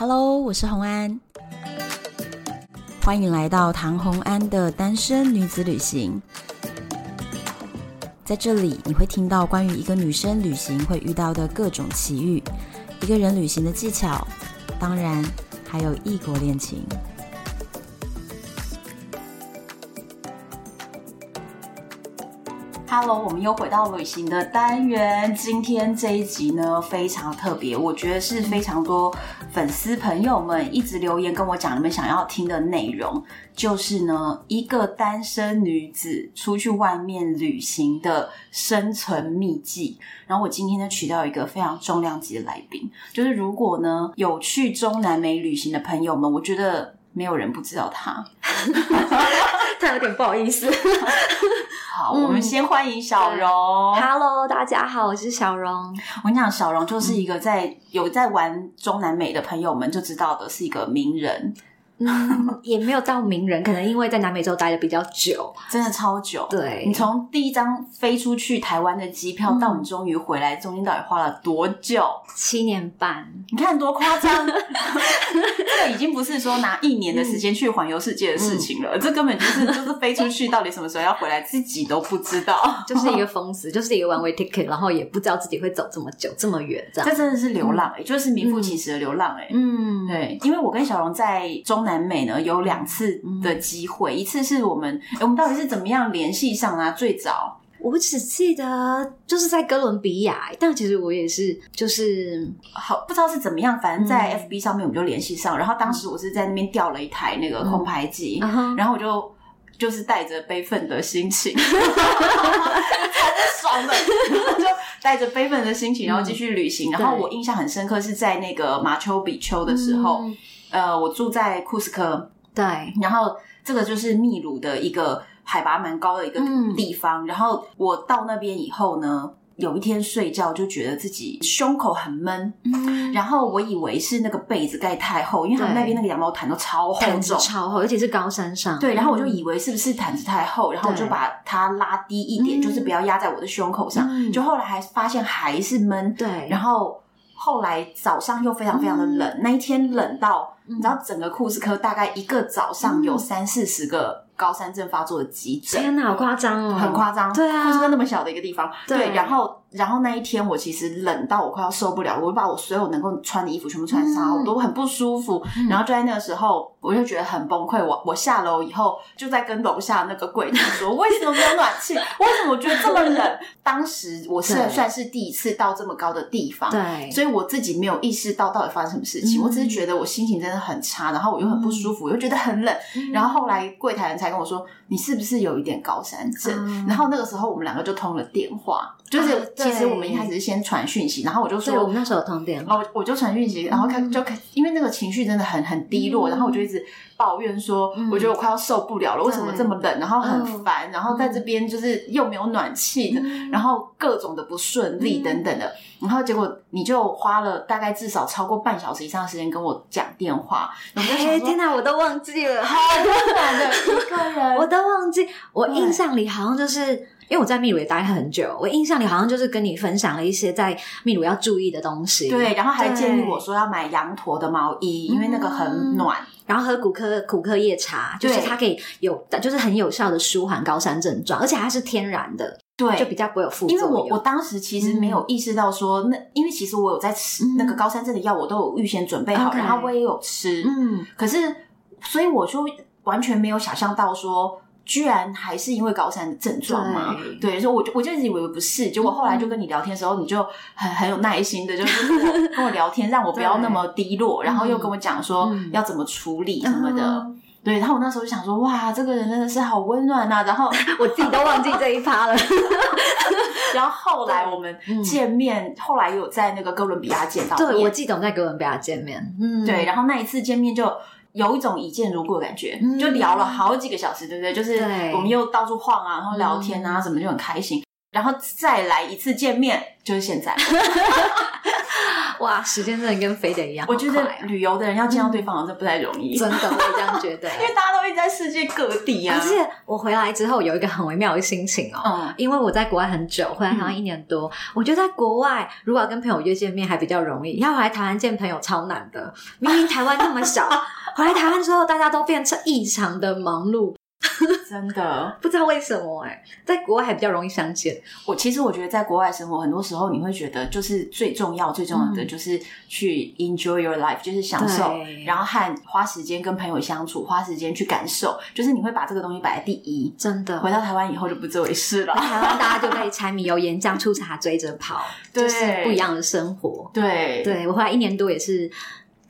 Hello，我是洪安，欢迎来到唐洪安的单身女子旅行。在这里，你会听到关于一个女生旅行会遇到的各种奇遇，一个人旅行的技巧，当然还有异国恋情。Hello，我们又回到旅行的单元。今天这一集呢，非常特别，我觉得是非常多粉丝朋友们一直留言跟我讲，你们想要听的内容，就是呢，一个单身女子出去外面旅行的生存秘籍。然后我今天呢，取到一个非常重量级的来宾，就是如果呢有去中南美旅行的朋友们，我觉得没有人不知道他。他有点不好意思。好，嗯、我们先欢迎小荣。Hello，大家好，我是小荣。我跟你讲，小荣就是一个在、嗯、有在玩中南美的朋友们就知道的是一个名人。嗯，也没有到名人，可能因为在南美洲待的比较久，真的超久。对，你从第一张飞出去台湾的机票到你终于回来，中间到底花了多久？七年半。你看多夸张！这个已经不是说拿一年的时间去环游世界的事情了，嗯、这根本就是就是飞出去，到底什么时候要回来，自己都不知道。就是一个疯子，就是一个 one way ticket，然后也不知道自己会走这么久这么远，这样。这真的是流浪哎、就是名副其实的流浪哎、欸。嗯，对，因为我跟小龙在中南。南美呢有两次的机会，嗯、一次是我们，我们到底是怎么样联系上啊？最早我只记得就是在哥伦比亚，但其实我也是就是好不知道是怎么样，反正在 FB 上面我们就联系上，嗯、然后当时我是在那边调了一台那个空拍机，嗯、然后我就就是带着悲愤的心情，还是爽的，就带着悲愤的心情，然后继续旅行。嗯、然后我印象很深刻是在那个马丘比丘的时候。嗯呃，我住在库斯科，对，然后这个就是秘鲁的一个海拔蛮高的一个地方。嗯、然后我到那边以后呢，有一天睡觉就觉得自己胸口很闷，嗯、然后我以为是那个被子盖太厚，因为他们那边那个羊毛毯都超厚重，超厚，而且是高山上。对，然后我就以为是不是毯子太厚，然后我就把它拉低一点，就是不要压在我的胸口上。嗯、就后来还发现还是闷，对，然后。后来早上又非常非常的冷，嗯、那一天冷到，嗯、你知道整个库斯科大概一个早上有三四十个高山症发作的急诊。天哪，好夸张哦，很夸张。对啊，库斯科那么小的一个地方，对，对，然后。然后那一天我其实冷到我快要受不了，我就把我所有能够穿的衣服全部穿上，我都很不舒服。然后就在那个时候，我就觉得很崩溃。我我下楼以后就在跟楼下那个柜台说：“为什么没有暖气？为什么我觉得这么冷？”当时我是算是第一次到这么高的地方，对，所以我自己没有意识到到底发生什么事情。我只是觉得我心情真的很差，然后我又很不舒服，我又觉得很冷。然后后来柜台人才跟我说：“你是不是有一点高山症？”然后那个时候我们两个就通了电话，就是其实我们一开始是。先传讯息，然后我就说，我们那时候通电，然后我就传讯息，然后看就看，因为那个情绪真的很很低落，然后我就一直抱怨说，我觉得我快要受不了了，为什么这么冷，然后很烦，然后在这边就是又没有暖气的，然后各种的不顺利等等的，然后结果你就花了大概至少超过半小时以上的时间跟我讲电话，哎，天哪，我都忘记了，好突然的？一个人，我都忘记，我印象里好像就是。因为我在秘鲁也待很久，我印象里好像就是跟你分享了一些在秘鲁要注意的东西。对，然后还建议我说要买羊驼的毛衣，因为那个很暖。嗯、然后喝古柯古柯叶茶，就是它可以有，对就是很有效的舒缓高山症状，而且它是天然的，对，就比较不会有副作用。因为我我当时其实没有意识到说，嗯、那因为其实我有在吃那个高山症的药，我都有预先准备好，嗯、然后我也有吃，嗯，可是所以我就完全没有想象到说。居然还是因为高山的症状吗？对，所以我就我就一直以为不是，结果后来就跟你聊天的时候，你就很很有耐心的，就是 跟我聊天，让我不要那么低落，然后又跟我讲说要怎么处理什么的。嗯、对，然后我那时候就想说，哇，这个人真的是好温暖呐、啊。然后我自己都忘记这一趴了。然后后来我们见面，嗯、后来有在那个哥伦比亚见到面，对，我记得我们在哥伦比亚见面。嗯，对，然后那一次见面就。有一种一见如故的感觉，嗯、就聊了好几个小时，对不对？就是我们又到处晃啊，然后聊天啊，什么就很开心。嗯、然后再来一次见面，就是现在。哇，时间真的跟飞的一样。我觉得旅游的人要见到对方好像不太容易，真的，我也这样觉得。因为大家都一直在世界各地啊。而且我回来之后有一个很微妙的心情哦，嗯，因为我在国外很久，回来台湾一年多，我觉得在国外如果要跟朋友约见面还比较容易，要回来台湾见朋友超难的。明明台湾那么小，回来台湾之后大家都变成异常的忙碌。真的不知道为什么哎、欸，在国外还比较容易相见。我其实我觉得在国外生活，很多时候你会觉得，就是最重要、最重要的就是去 enjoy your life，、嗯、就是享受，然后和花时间跟朋友相处，花时间去感受，就是你会把这个东西摆在第一。真的，回到台湾以后就不这回事了。台湾大家就被 柴米油盐酱醋茶追着跑，就是不一样的生活。对，对我回来一年多也是。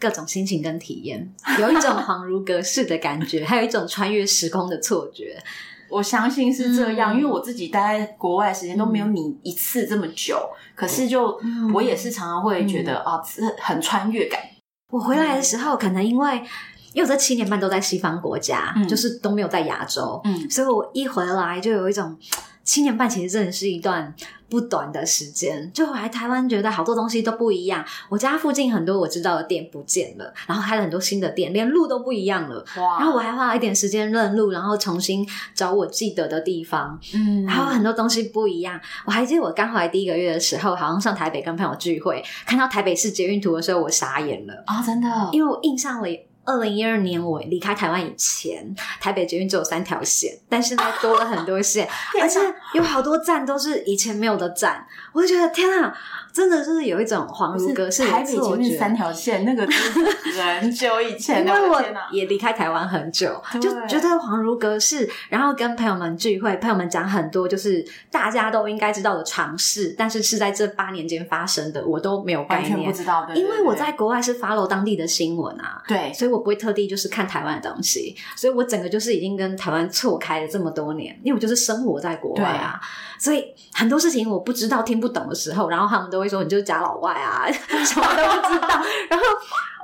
各种心情跟体验，有一种恍如隔世的感觉，还有一种穿越时空的错觉。我相信是这样，嗯、因为我自己待在国外时间都没有你一次这么久，嗯、可是就、嗯、我也是常常会觉得啊，嗯、很穿越感。我回来的时候，可能因为因为我这七年半都在西方国家，嗯、就是都没有在亚洲，嗯，所以我一回来就有一种。七年半其实真的是一段不短的时间，就来台湾觉得好多东西都不一样。我家附近很多我知道的店不见了，然后开了很多新的店，连路都不一样了。哇！然后我还花了一点时间认路，然后重新找我记得的地方。嗯，然后很多东西不一样。我还记得我刚回来第一个月的时候，好像上台北跟朋友聚会，看到台北市捷运图的时候，我傻眼了啊！真的，因为我印象里。二零一二年我离开台湾以前，台北捷运只有三条线，但现在多了很多线，而且有好多站都是以前没有的站，我就觉得天啊！真的就是有一种恍如隔世。台北捷运三条线，那个是 很久以前的。因为我也离开台湾很久，就觉得恍如隔世。然后跟朋友们聚会，朋友们讲很多就是大家都应该知道的常识，但是是在这八年间发生的，我都没有概念，不知道的。因为我在国外是 follow 当地的新闻啊，对，所以我不会特地就是看台湾的东西，所以我整个就是已经跟台湾错开了这么多年，因为我就是生活在国外啊，所以很多事情我不知道、听不懂的时候，然后他们都会说你就是假老外啊，什么都不知道。然后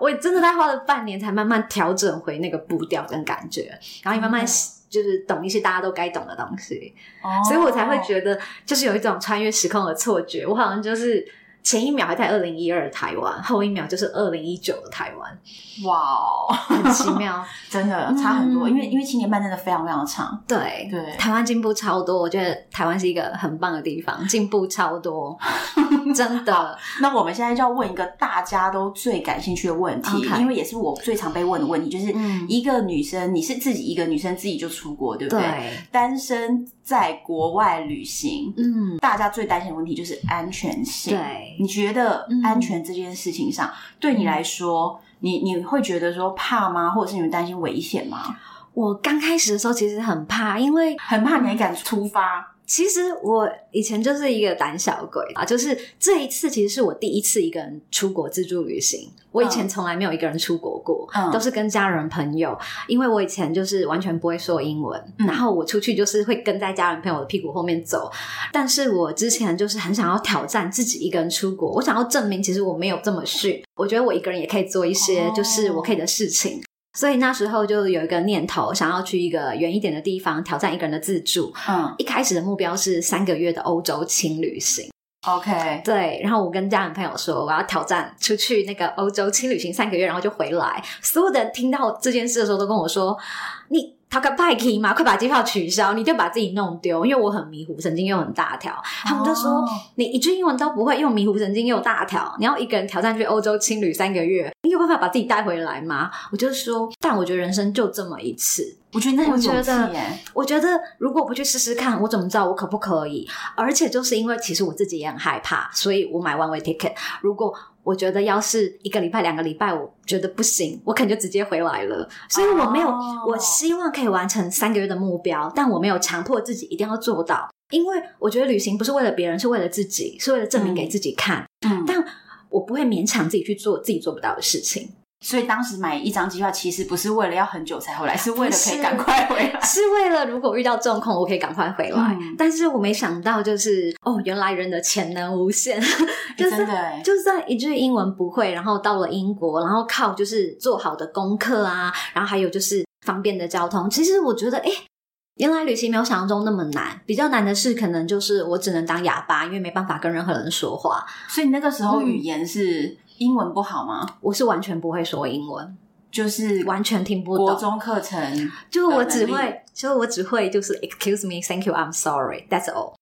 我真的在花了半年才慢慢调整回那个步调跟感觉，然后也慢慢就是懂一些大家都该懂的东西，哦、所以我才会觉得就是有一种穿越时空的错觉，我好像就是。前一秒还在二零一二台湾，后一秒就是二零一九的台湾，哇哦，很奇妙，真的差很多。嗯、因为因为七年半真的非常非常长，对对，台湾进步超多，我觉得台湾是一个很棒的地方，进步超多，真的。那我们现在就要问一个大家都最感兴趣的问题，Okay. 因为也是我最常被问的问题，就是一个女生，你是自己一个女生自己就出国，对不对？对，单身在国外旅行，嗯，大家最担心的问题就是安全性，对。你觉得安全这件事情上，嗯、对你来说，你你会觉得说怕吗？或者是你们担心危险吗？我刚开始的时候其实很怕，因为很怕你还敢出发。其实我以前就是一个胆小鬼啊，就是这一次其实是我第一次一个人出国自助旅行。我以前从来没有一个人出国过，嗯、都是跟家人朋友。因为我以前就是完全不会说英文，嗯、然后我出去就是会跟在家人朋友的屁股后面走。但是我之前就是很想要挑战自己一个人出国，我想要证明其实我没有这么逊。我觉得我一个人也可以做一些就是我可以的事情。哦所以那时候就有一个念头，想要去一个远一点的地方挑战一个人的自助。嗯，一开始的目标是三个月的欧洲轻旅行。OK，对。然后我跟家人朋友说，我要挑战出去那个欧洲轻旅行三个月，然后就回来。所有的人听到这件事的时候，都跟我说：“你。”他可派克嘛，快把机票取消！你就把自己弄丢，因为我很迷糊，神经又很大条。他们就说、oh. 你一句英文都不会，又迷糊，神经又大条，你要一个人挑战去欧洲轻旅三个月，你有办法把自己带回来吗？我就说，但我觉得人生就这么一次。我觉得那很勇气耶。我觉得如果不去试试看，我怎么知道我可不可以？而且就是因为其实我自己也很害怕，所以我买 one way ticket。如果我觉得要是一个礼拜、两个礼拜，我觉得不行，我可能就直接回来了。所以我没有，oh. 我希望可以完成三个月的目标，但我没有强迫自己一定要做到，因为我觉得旅行不是为了别人，是为了自己，是为了证明给自己看。嗯，但我不会勉强自己去做自己做不到的事情。所以当时买一张机票，其实不是为了要很久才回来，是为了可以赶快回来，是为了如果遇到状况，我可以赶快回来。嗯、但是我没想到，就是哦，原来人的潜能无限，就是、欸、真的，就算一句英文不会，然后到了英国，然后靠就是做好的功课啊，然后还有就是方便的交通，其实我觉得，哎、欸，原来旅行没有想象中那么难，比较难的是可能就是我只能当哑巴，因为没办法跟任何人说话。所以你那个时候语言是英文不好吗？我是完全不会说英文，就是完全听不懂。国中课程就我只会，就我只会就是 Excuse me, Thank you, I'm sorry, That's all。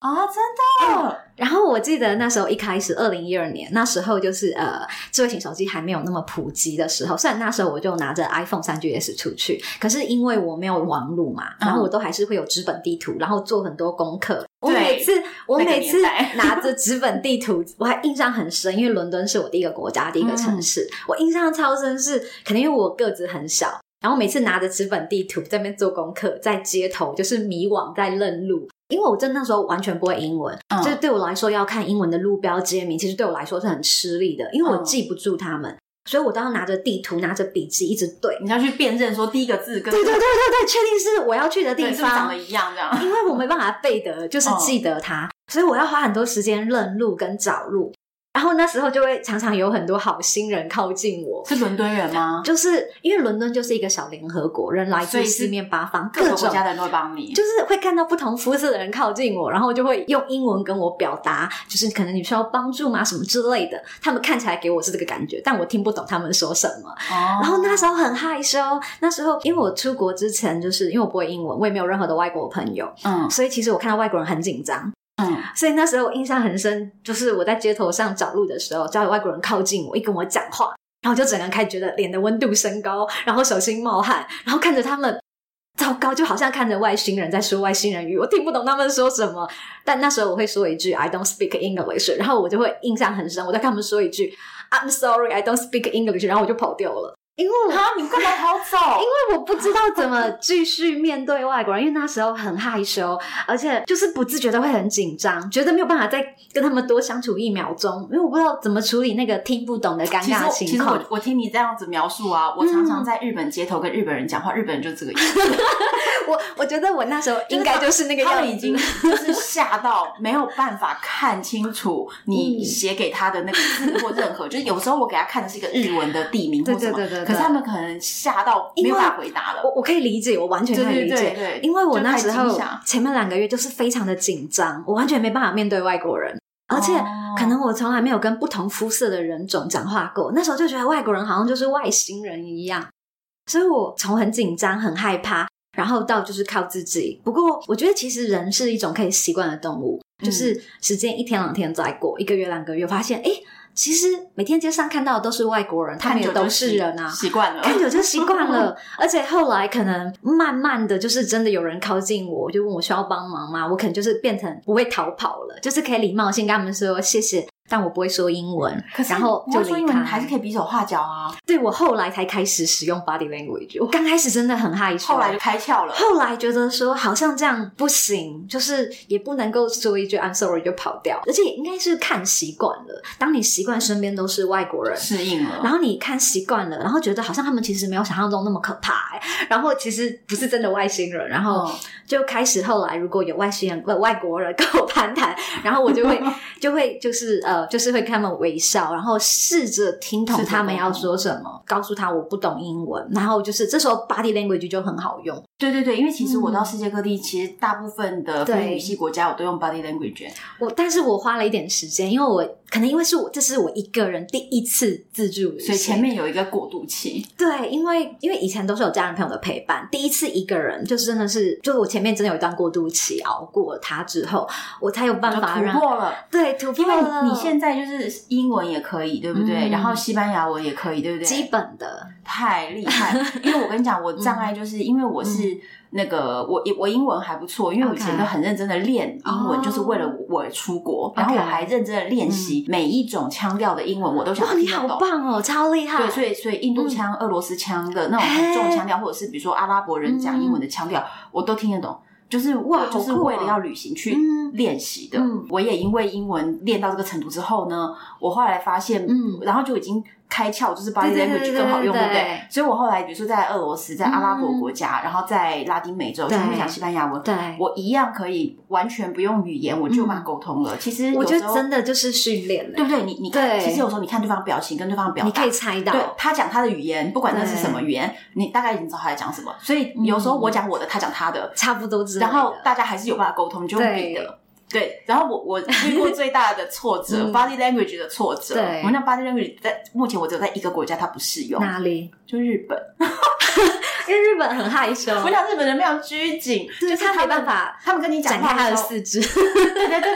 啊，真的。嗯 然后我记得那时候一开始，二零一二年那时候就是呃，智慧型手机还没有那么普及的时候。虽然那时候我就拿着 iPhone 三 GS 出去，可是因为我没有网路嘛，然后我都还是会有纸本地图，然后做很多功课。我每次我每次 拿着纸本地图，我还印象很深，因为伦敦是我第一个国家，第一个城市，嗯、我印象超深是，可能因为我个子很小，然后每次拿着纸本地图在那边做功课，在街头就是迷惘，在认路。因为我真的那时候完全不会英文，嗯、就是对我来说要看英文的路标街名，其实对我来说是很吃力的，因为我记不住他们，嗯、所以我都要拿着地图，拿着笔记一直对，你要去辨认说第一个字跟对对对对对，确定是我要去的地方，长得一样这样，因为我没办法背得，就是记得它，嗯、所以我要花很多时间认路跟找路。然后那时候就会常常有很多好心人靠近我，是伦敦人吗？就是因为伦敦就是一个小联合国，人来自四面八方，各个国家的人都会帮你，就是会看到不同肤色的人靠近我，然后就会用英文跟我表达，就是可能你需要帮助吗？什么之类的。他们看起来给我是这个感觉，但我听不懂他们说什么。哦。然后那时候很害羞，那时候因为我出国之前，就是因为我不会英文，我也没有任何的外国朋友，嗯，所以其实我看到外国人很紧张。嗯，所以那时候我印象很深，就是我在街头上找路的时候，只要有外国人靠近我，一跟我讲话，然后就整个人开始觉得脸的温度升高，然后手心冒汗，然后看着他们，糟糕，就好像看着外星人在说外星人语，我听不懂他们说什么。但那时候我会说一句 I don't speak English，然后我就会印象很深，我在跟他们说一句 I'm sorry I don't speak English，然后我就跑掉了。因为我你干嘛逃走？因为我不知道怎么继续面对外国人，因为那时候很害羞，而且就是不自觉的会很紧张，觉得没有办法再跟他们多相处一秒钟，因为我不知道怎么处理那个听不懂的尴尬情况。其实我我听你这样子描述啊，我常常在日本街头跟日本人讲话，嗯、日本人就这个意思。我我觉得我那时候应该就是那个样子，他们已经就是吓到没有办法看清楚你写给他的那个字或任何，嗯、就是有时候我给他看的是一个日文的地名或什么，对对对对对，可是他们可能吓到没有办法回答了。我我可以理解，我完全可以理解，对对对对，因为我那时候前面两个月就是非常的紧张，我完全没办法面对外国人，而且可能我从来没有跟不同肤色的人种讲话过，那时候就觉得外国人好像就是外星人一样，所以我从很紧张、很害怕。然后到就是靠自己，不过我觉得其实人是一种可以习惯的动物，嗯、就是时间一天两天再过，一个月两个月，发现诶其实每天街上看到的都是外国人，他们也都是人啊，习惯了，看久就习惯了，而且后来可能慢慢的就是真的有人靠近我，就问我需要帮忙吗？我可能就是变成不会逃跑了，就是可以礼貌性跟他们说谢谢。但我不会说英文，可是然后就说英文还是可以比手画脚啊。对，我后来才开始使用 body language，我刚开始真的很害羞，后来就开窍了。后来觉得说好像这样不行，就是也不能够说一句 I'm sorry 就跑掉，而且应该是看习惯了。当你习惯身边都是外国人，适应了，然后你看习惯了，然后觉得好像他们其实没有想象中那么可怕，欸，然后其实不是真的外星人，然后就开始后来如果有外星人、外国人跟我攀谈，然后我就会 就会就是呃。就是会看他们微笑，然后试着听懂他们要说什么，告诉他我不懂英文，然后就是这时候 body language 就很好用。对对对，因为其实我到世界各地，嗯、其实大部分的非语系国家我都用 body language。我但是我花了一点时间，因为我可能因为是我这是我一个人第一次自助旅行，所以前面有一个过渡期。对，因为因为以前都是有家人朋友的陪伴，第一次一个人就是真的是，就是我前面真的有一段过渡期，熬过了它之后，我才有办法让突破了。对，突破了。因为你现在就是英文也可以，对不对？嗯、然后西班牙文也可以，对不对？基本的，太厉害。因为我跟你讲，我障碍就是因为我是。那个我我英文还不错，因为我以前都很认真的练英文，就是为了我出国。然后我还认真的练习每一种腔调的英文，我都想听得懂。你好棒哦，超厉害！对，所以所以印度腔、俄罗斯腔的那种很重腔调，或者是比如说阿拉伯人讲英文的腔调，我都听得懂。就是哇，就是为了要旅行去练习的。我也因为英文练到这个程度之后呢，我后来发现，嗯，然后就已经。开窍，就是 body language 更好用，对不对？所以我后来比如说在俄罗斯、在阿拉伯国家，然后在拉丁美洲，就会讲西班牙文，对，我一样可以完全不用语言，我就把沟通了。其实我觉得真的就是训练，对不对？你你看，其实有时候你看对方表情跟对方表达，你可以猜到，对，他讲他的语言，不管那是什么语言，你大概已经知道他在讲什么。所以有时候我讲我的，他讲他的，差不多知道。然后大家还是有办法沟通，就用你的。对，然后我我 遇过最大的挫折，body language 的挫折。对，我那 body language 在目前我只有在一个国家它不适用，哪里？就日本，因为日本很害羞。我想日本人非常拘谨，就是他没办法，他们跟你讲话他的四肢。对对对对，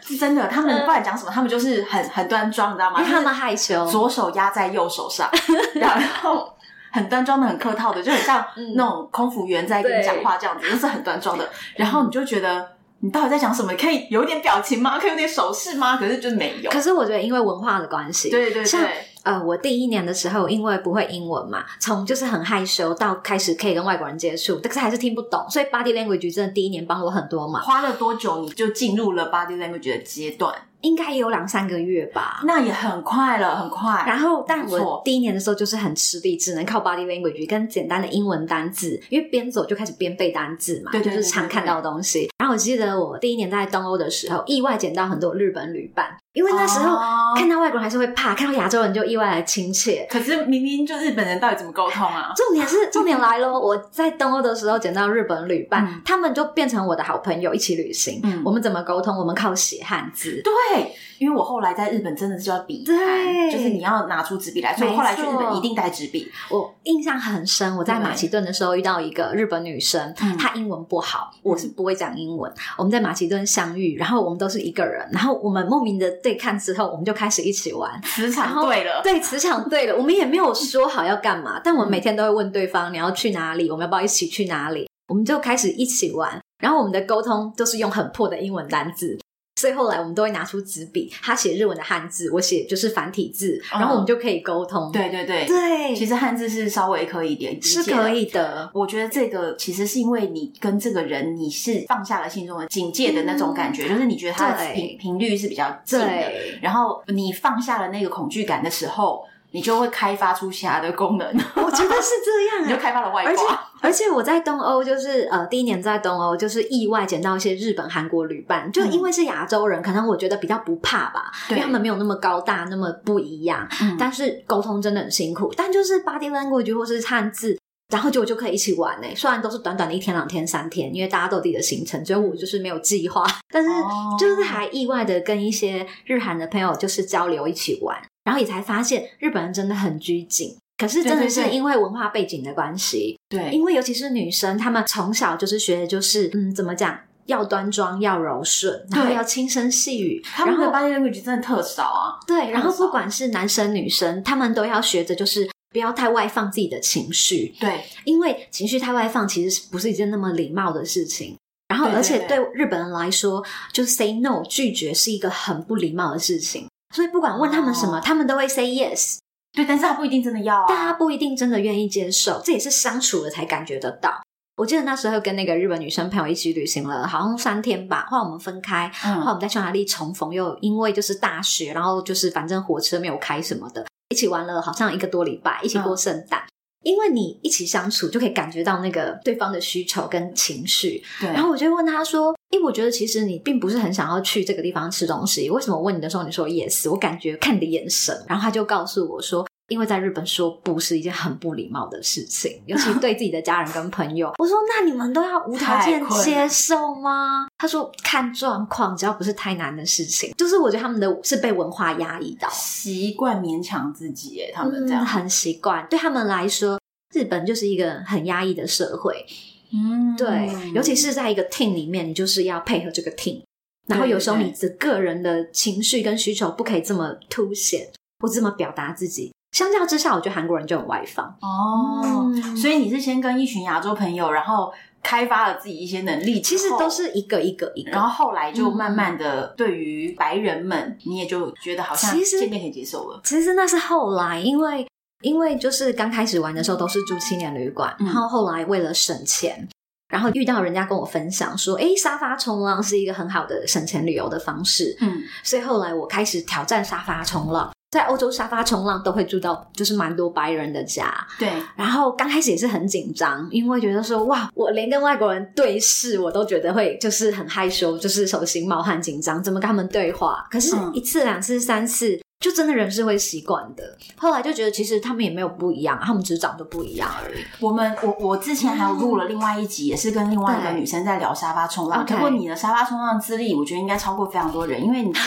是真的。他们不管讲什么，他们就是很很端庄，你知道吗？因为他们害羞，左手压在右手上，然后很端庄的、很客套的，就很像那种空服员在跟你讲话这样子，就是很端庄的。然后你就觉得。你到底在讲什么？可以有点表情吗？可以有点手势吗？可是就是没有。可是我觉得因为文化的关系，对对对。像呃，我第一年的时候，因为不会英文嘛，从就是很害羞到开始可以跟外国人接触，但是还是听不懂，所以 body language 真的第一年帮我很多忙。花了多久你就进入了 body language 的阶段？应该也有两三个月吧，那也很快了，很快。然后，但我第一年的时候就是很吃力，只能靠 body language 跟简单的英文单字，因为边走就开始边背单字嘛，对就是常看到的东西。然后我记得我第一年在东欧的时候，意外捡到很多日本旅伴。因为那时候看到外国人还是会怕，看到亚洲人就意外的亲切。可是明明就日本人到底怎么沟通啊？重点是 重点来咯，我在东欧的时候捡到日本旅伴，嗯、他们就变成我的好朋友，一起旅行。嗯，我们怎么沟通？我们靠写汉字。对，因为我后来在日本真的是要笔对，就是你要拿出纸笔来。所以我后来去日本一定带纸笔。我印象很深，我在马其顿的时候遇到一个日本女生，她英文不好，我是不会讲英文。我们在马其顿相遇，然后我们都是一个人，然后我们莫名的。对，看之后我们就开始一起玩，磁场对了，对，磁场对了，我们也没有说好要干嘛，但我们每天都会问对方你要去哪里，我们要不要一起去哪里，我们就开始一起玩，然后我们的沟通都是用很破的英文单字。所以后来我们都会拿出纸笔，他写日文的汉字，我写就是繁体字，然后我们就可以沟通。对对对。对，其实汉字是稍微可以点，是可以的。我觉得这个其实是因为你跟这个人你是放下了心中的警戒的那种感觉，就是你觉得他的频频率是比较近的，然后你放下了那个恐惧感的时候。你就会开发出其他的功能，我觉得是这样，你就开发了外挂。而且而且我在东欧，就是呃第一年在东欧，就是意外捡到一些日本、韩国旅伴，就因为是亚洲人，可能我觉得比较不怕吧，因为他们没有那么高大，那么不一样。但是沟通真的很辛苦，但就是 body language 或是汉字，然后就就可以一起玩诶。虽然都是短短的一天、两天、三天，因为大家都有自己的行程，所以我就是没有计划，但是就是还意外的跟一些日韩的朋友就是交流一起玩。然后也才发现日本人真的很拘谨，可是真的是因为文化背景的关系。对，因为尤其是女生，她们从小就是学的就是嗯，怎么讲，要端庄，要柔顺，然后要轻声细语。他们的 body language 真的特少啊。对，然后不管是男生女生，他们都要学着就是不要太外放自己的情绪。对，因为情绪太外放，其实不是一件那么礼貌的事情。然后，而且对日本人来说，就是 say no 拒绝是一个很不礼貌的事情。所以不管问他们什么，哦、他们都会 say yes。对，但是他不一定真的要啊，但他不一定真的愿意接受，这也是相处了才感觉得到。我记得那时候跟那个日本女生朋友一起旅行了，好像三天吧。后来我们分开，嗯、后来我们在匈牙利重逢，又因为就是大雪，然后就是反正火车没有开什么的，一起玩了好像一个多礼拜，一起过圣诞。嗯因为你一起相处，就可以感觉到那个对方的需求跟情绪。对，然后我就问他说：“因为我觉得其实你并不是很想要去这个地方吃东西，为什么我问你的时候你说 yes？我感觉看你的眼神。”然后他就告诉我说。因为在日本说不是一件很不礼貌的事情，尤其对自己的家人跟朋友。我说：“那你们都要无条件接受吗？”他说：“看状况，只要不是太难的事情。”就是我觉得他们的是被文化压抑到，习惯勉强自己。耶，他们这样、嗯、很习惯。对他们来说，日本就是一个很压抑的社会。嗯，对，尤其是在一个 team 里面，你就是要配合这个 team。然后有时候你的个人的情绪跟需求不可以这么凸显，不这么表达自己。相较之下，我觉得韩国人就很外放哦。嗯、所以你是先跟一群亚洲朋友，然后开发了自己一些能力，其实都是一个一个一个，然后后来就慢慢的对于白人们，嗯、你也就觉得好像渐渐可以接受了。其实那是后来，因为因为就是刚开始玩的时候都是住青年旅馆，嗯、然后后来为了省钱，然后遇到人家跟我分享说，哎，沙发冲浪是一个很好的省钱旅游的方式，嗯，所以后来我开始挑战沙发冲浪。在欧洲沙发冲浪都会住到就是蛮多白人的家，对。然后刚开始也是很紧张，因为觉得说哇，我连跟外国人对视我都觉得会就是很害羞，就是手心冒汗紧张，怎么跟他们对话？可是一次、两次、三次，就真的人是会习惯的。后来就觉得其实他们也没有不一样，他们只是长得不一样而已。我们我我之前还有录了另外一集，也是跟另外一个女生在聊沙发冲浪。不过你的沙发冲浪资历，我觉得应该超过非常多人，因为你。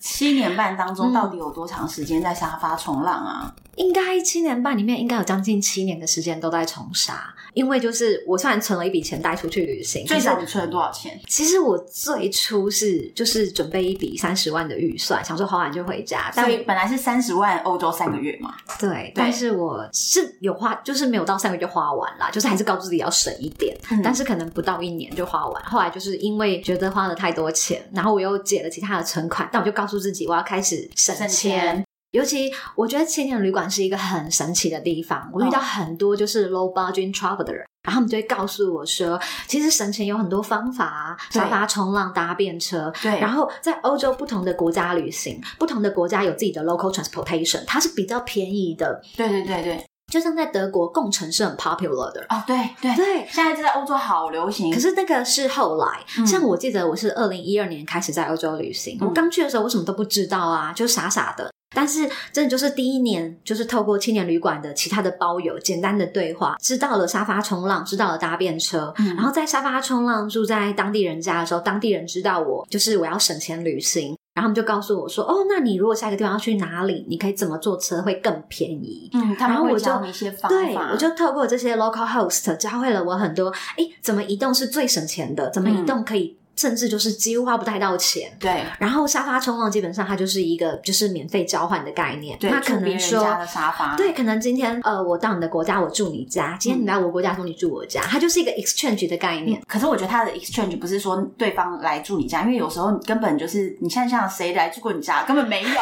七年半当中，到底有多长时间在沙发冲浪啊？嗯应该七年半里面，应该有将近七年的时间都在冲沙。因为就是我虽然存了一笔钱带出去旅行，最少你存了多少钱？其实我最初是就是准备一笔三十万的预算，想说花完就回家。所以本来是三十万欧洲三个月嘛。对，对但是我是有花，就是没有到三个月就花完啦，就是还是告诉自己要省一点。嗯、但是可能不到一年就花完。后来就是因为觉得花了太多钱，然后我又借了其他的存款，但我就告诉自己我要开始省钱。尤其我觉得青年旅馆是一个很神奇的地方。我遇到很多就是 low budget travel 的人，然后他们就会告诉我说，其实省钱有很多方法，沙发冲浪、搭便车。对。然后在欧洲不同的国家旅行，不同的国家有自己的 local transportation，它是比较便宜的。对对对对。就像在德国，共乘是很 popular 的。哦，对对对。现在在欧洲好流行。可是那个是后来，嗯、像我记得我是二零一二年开始在欧洲旅行，嗯、我刚去的时候我什么都不知道啊，就傻傻的。但是，真的就是第一年，就是透过青年旅馆的其他的包友简单的对话，知道了沙发冲浪，知道了搭便车。嗯，然后在沙发冲浪住在当地人家的时候，当地人知道我就是我要省钱旅行，然后他们就告诉我说：“哦，那你如果下一个地方要去哪里，你可以怎么坐车会更便宜？”嗯，他们会教你一些方法。对，我就透过这些 local host 教会了我很多。哎，怎么移动是最省钱的？怎么移动可以？甚至就是几乎花不太到钱，对。然后沙发冲浪基本上它就是一个就是免费交换的概念，对。那可能说家的沙发，对，可能今天呃我到你的国家我住你家，今天你来我国家住你住我家，它就是一个 exchange 的概念。可是我觉得它的 exchange 不是说对方来住你家，因为有时候根本就是你像像谁来住过你家根本没有。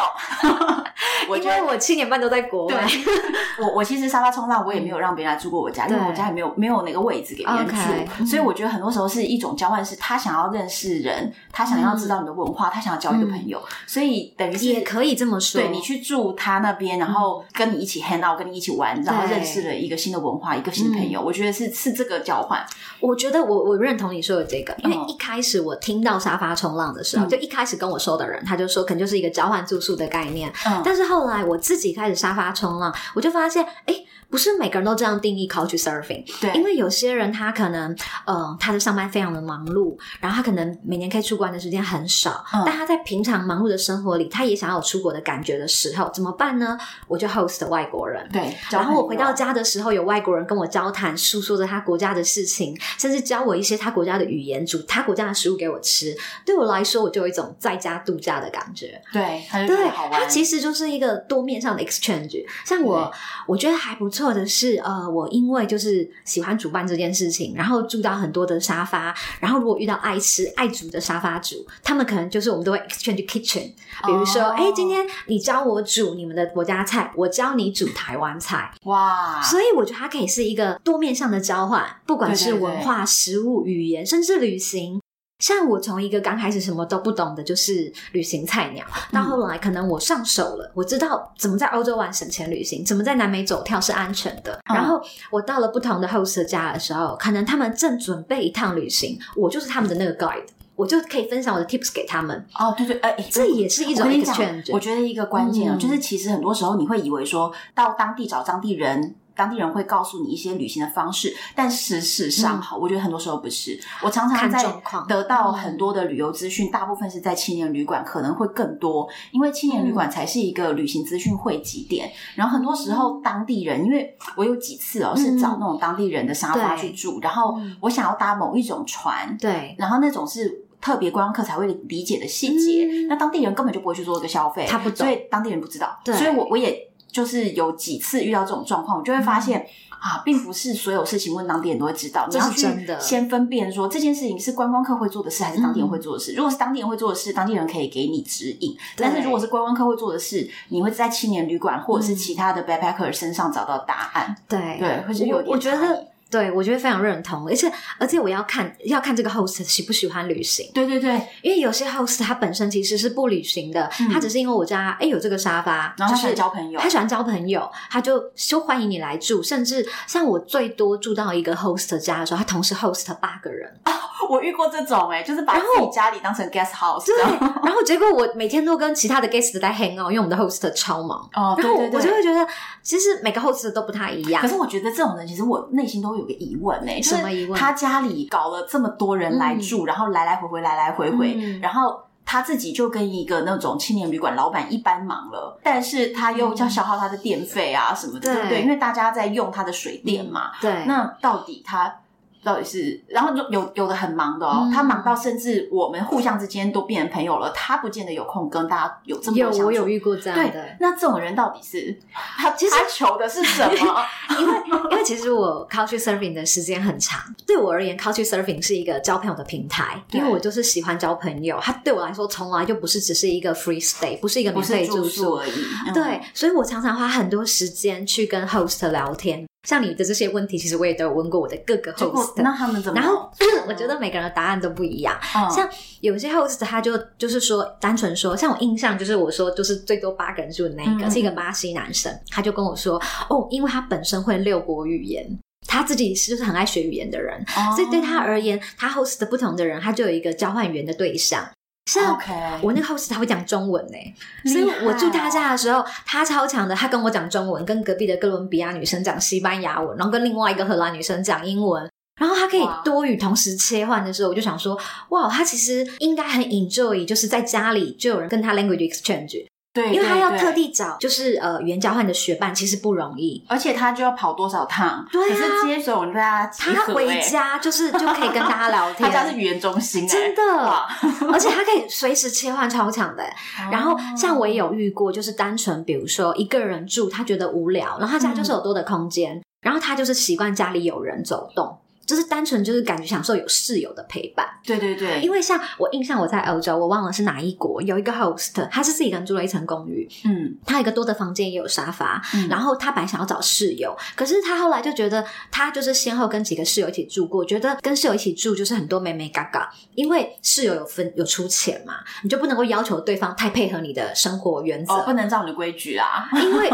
因为我七年半都在国外，我我其实沙发冲浪我也没有让别人来住过我家，因为我家也没有没有那个位置给别人住，所以我觉得很多时候是一种交换，是他想要认识人。他想要知道你的文化，嗯、他想要交一个朋友，嗯、所以等于是也可以这么说。对，你去住他那边，然后跟你一起 hang out，跟你一起玩，然后认识了一个新的文化，一个新的朋友。嗯、我觉得是是这个交换。我觉得我我认同你说的这个，因为一开始我听到沙发冲浪的时候，嗯、就一开始跟我说的人，他就说可能就是一个交换住宿的概念。嗯，但是后来我自己开始沙发冲浪，我就发现，哎。不是每个人都这样定义 Couchsurfing，对，因为有些人他可能，呃，他的上班非常的忙碌，然后他可能每年可以出国玩的时间很少，嗯，但他在平常忙碌的生活里，他也想要有出国的感觉的时候，怎么办呢？我就 host 外国人，对，然后我回到家的时候，有外国人跟我交谈，诉说着他国家的事情，甚至教我一些他国家的语言，煮他国家的食物给我吃。对我来说，我就有一种在家度假的感觉。对。对，他其实就是一个多面上的 exchange。像我，我觉得还不错。错的是，呃，我因为就是喜欢主办这件事情，然后住到很多的沙发，然后如果遇到爱吃爱煮的沙发主，他们可能就是我们都会 exchange kitchen，比如说，哎、oh.，今天你教我煮你们的国家菜，我教你煮台湾菜，哇.所以我觉得它可以是一个多面向的交换，不管是文化、食物、语言，甚至旅行。像我从一个刚开始什么都不懂的，就是旅行菜鸟，到后来可能我上手了，我知道怎么在欧洲玩省钱旅行，怎么在南美走跳是安全的。然后我到了不同的 host 家的时候，可能他们正准备一趟旅行，我就是他们的那个 guide，我就可以分享我的 tips 给他们。哦，对对，哎，这也是一种 exchange。我觉得一个关键啊，嗯、就是其实很多时候你会以为说到当地找当地人。当地人会告诉你一些旅行的方式，但事实上，好，我觉得很多时候不是。我常常在得到很多的旅游资讯，大部分是在青年旅馆，可能会更多，因为青年旅馆才是一个旅行资讯汇集点。然后很多时候，当地人，因为我有几次哦，是找那种当地人的沙发去住，然后我想要搭某一种船，对，然后那种是特别观光客才会理解的细节，那当地人根本就不会去做这个消费，他不懂，所以当地人不知道，所以我我也。就是有几次遇到这种状况，我就会发现、嗯、啊，并不是所有事情问当地人都会知道。你要去先分辨说这件事情是观光客会做的事，还是当地人会做的事。嗯、如果是当地人会做的事，当地人可以给你指引；但是如果是观光客会做的事，你会在青年旅馆或者是其他的 backpacker 身上找到答案。对对，会是有点我，我觉得。对，我觉得非常认同，而且而且我要看要看这个 host 喜不喜欢旅行。对对对，因为有些 host 他本身其实是不旅行的，嗯、他只是因为我家哎有这个沙发，然后他喜欢交朋友，他喜欢交朋友，他就就欢迎你来住，甚至像我最多住到一个 host 家的时候，他同时 host 八个人。哦，我遇过这种哎，就是把自己家里当成 guest house。对，然后结果我每天都跟其他的 guest 在 hang out，因为我们的 host 超忙。哦，对对对，我就会觉得其实每个 host 都不太一样。可是我觉得这种人，其实我内心都会有个疑问呢。什么疑问？他家里搞了这么多人来住，嗯、然后来来回回，来来回回，嗯、然后他自己就跟一个那种青年旅馆老板一般忙了，但是他又要消耗他的电费啊什么的，嗯、对不对？因为大家在用他的水电嘛。嗯、对。那到底他？到底是，然后就有有的很忙的哦，嗯、他忙到甚至我们互相之间都变成朋友了，他不见得有空跟大家有这么。有，我有遇过这样的。那这种人到底是 他其实他求的是什么？因为因为其实我 Couchsurfing 的时间很长，对我而言 Couchsurfing 是一个交朋友的平台，因为我就是喜欢交朋友。他对我来说从来就不是只是一个 free stay，不是一个免费住宿而已。嗯、对，所以我常常花很多时间去跟 host 聊天。像你的这些问题，其实我也都有问过我的各个 host，那他们怎么？然后我觉得每个人的答案都不一样。嗯、像有些 host，他就就是说，单纯说，像我印象就是我说，就是最多八个人住的那一个，嗯、是一个巴西男生，他就跟我说，哦，因为他本身会六国语言，他自己是就是很爱学语言的人，哦、所以对他而言，他 host 的不同的人，他就有一个交换语言的对象。像我那个 host 他会讲中文呢，哦、所以我住他家的时候，他超强的，他跟我讲中文，跟隔壁的哥伦比亚女生讲西班牙文，然后跟另外一个荷兰女生讲英文，然后他可以多语同时切换的时候，我就想说，哇，他其实应该很 enjoy，就是在家里就有人跟他 language exchange。对，因为他要特地找就是呃语言交换的学伴，其实不容易，而且他就要跑多少趟？对啊，可是接手大家他，他回家就是就可以跟大家聊天。他家是语言中心，真的，而且他可以随时切换，超强的。然后像我也有遇过，就是单纯比如说一个人住，他觉得无聊，然后他家就是有多的空间，然后他就是习惯家里有人走动。就是单纯就是感觉享受有室友的陪伴，对对对。因为像我印象我在欧洲，我忘了是哪一国，有一个 host，他是自己一个人住了一层公寓，嗯，他有一个多的房间也有沙发，嗯，然后他本来想要找室友，可是他后来就觉得他就是先后跟几个室友一起住过，觉得跟室友一起住就是很多美美嘎嘎，因为室友有分有出钱嘛，你就不能够要求对方太配合你的生活原则，哦，不能照你的规矩啊，因为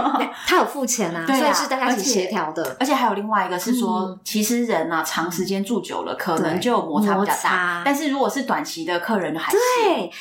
他有付钱啊，所以是大家一起协调的，而且还有另外一个是说，其实人啊长。长时间住久了，可能就摩擦比较大。但是如果是短期的客人，还是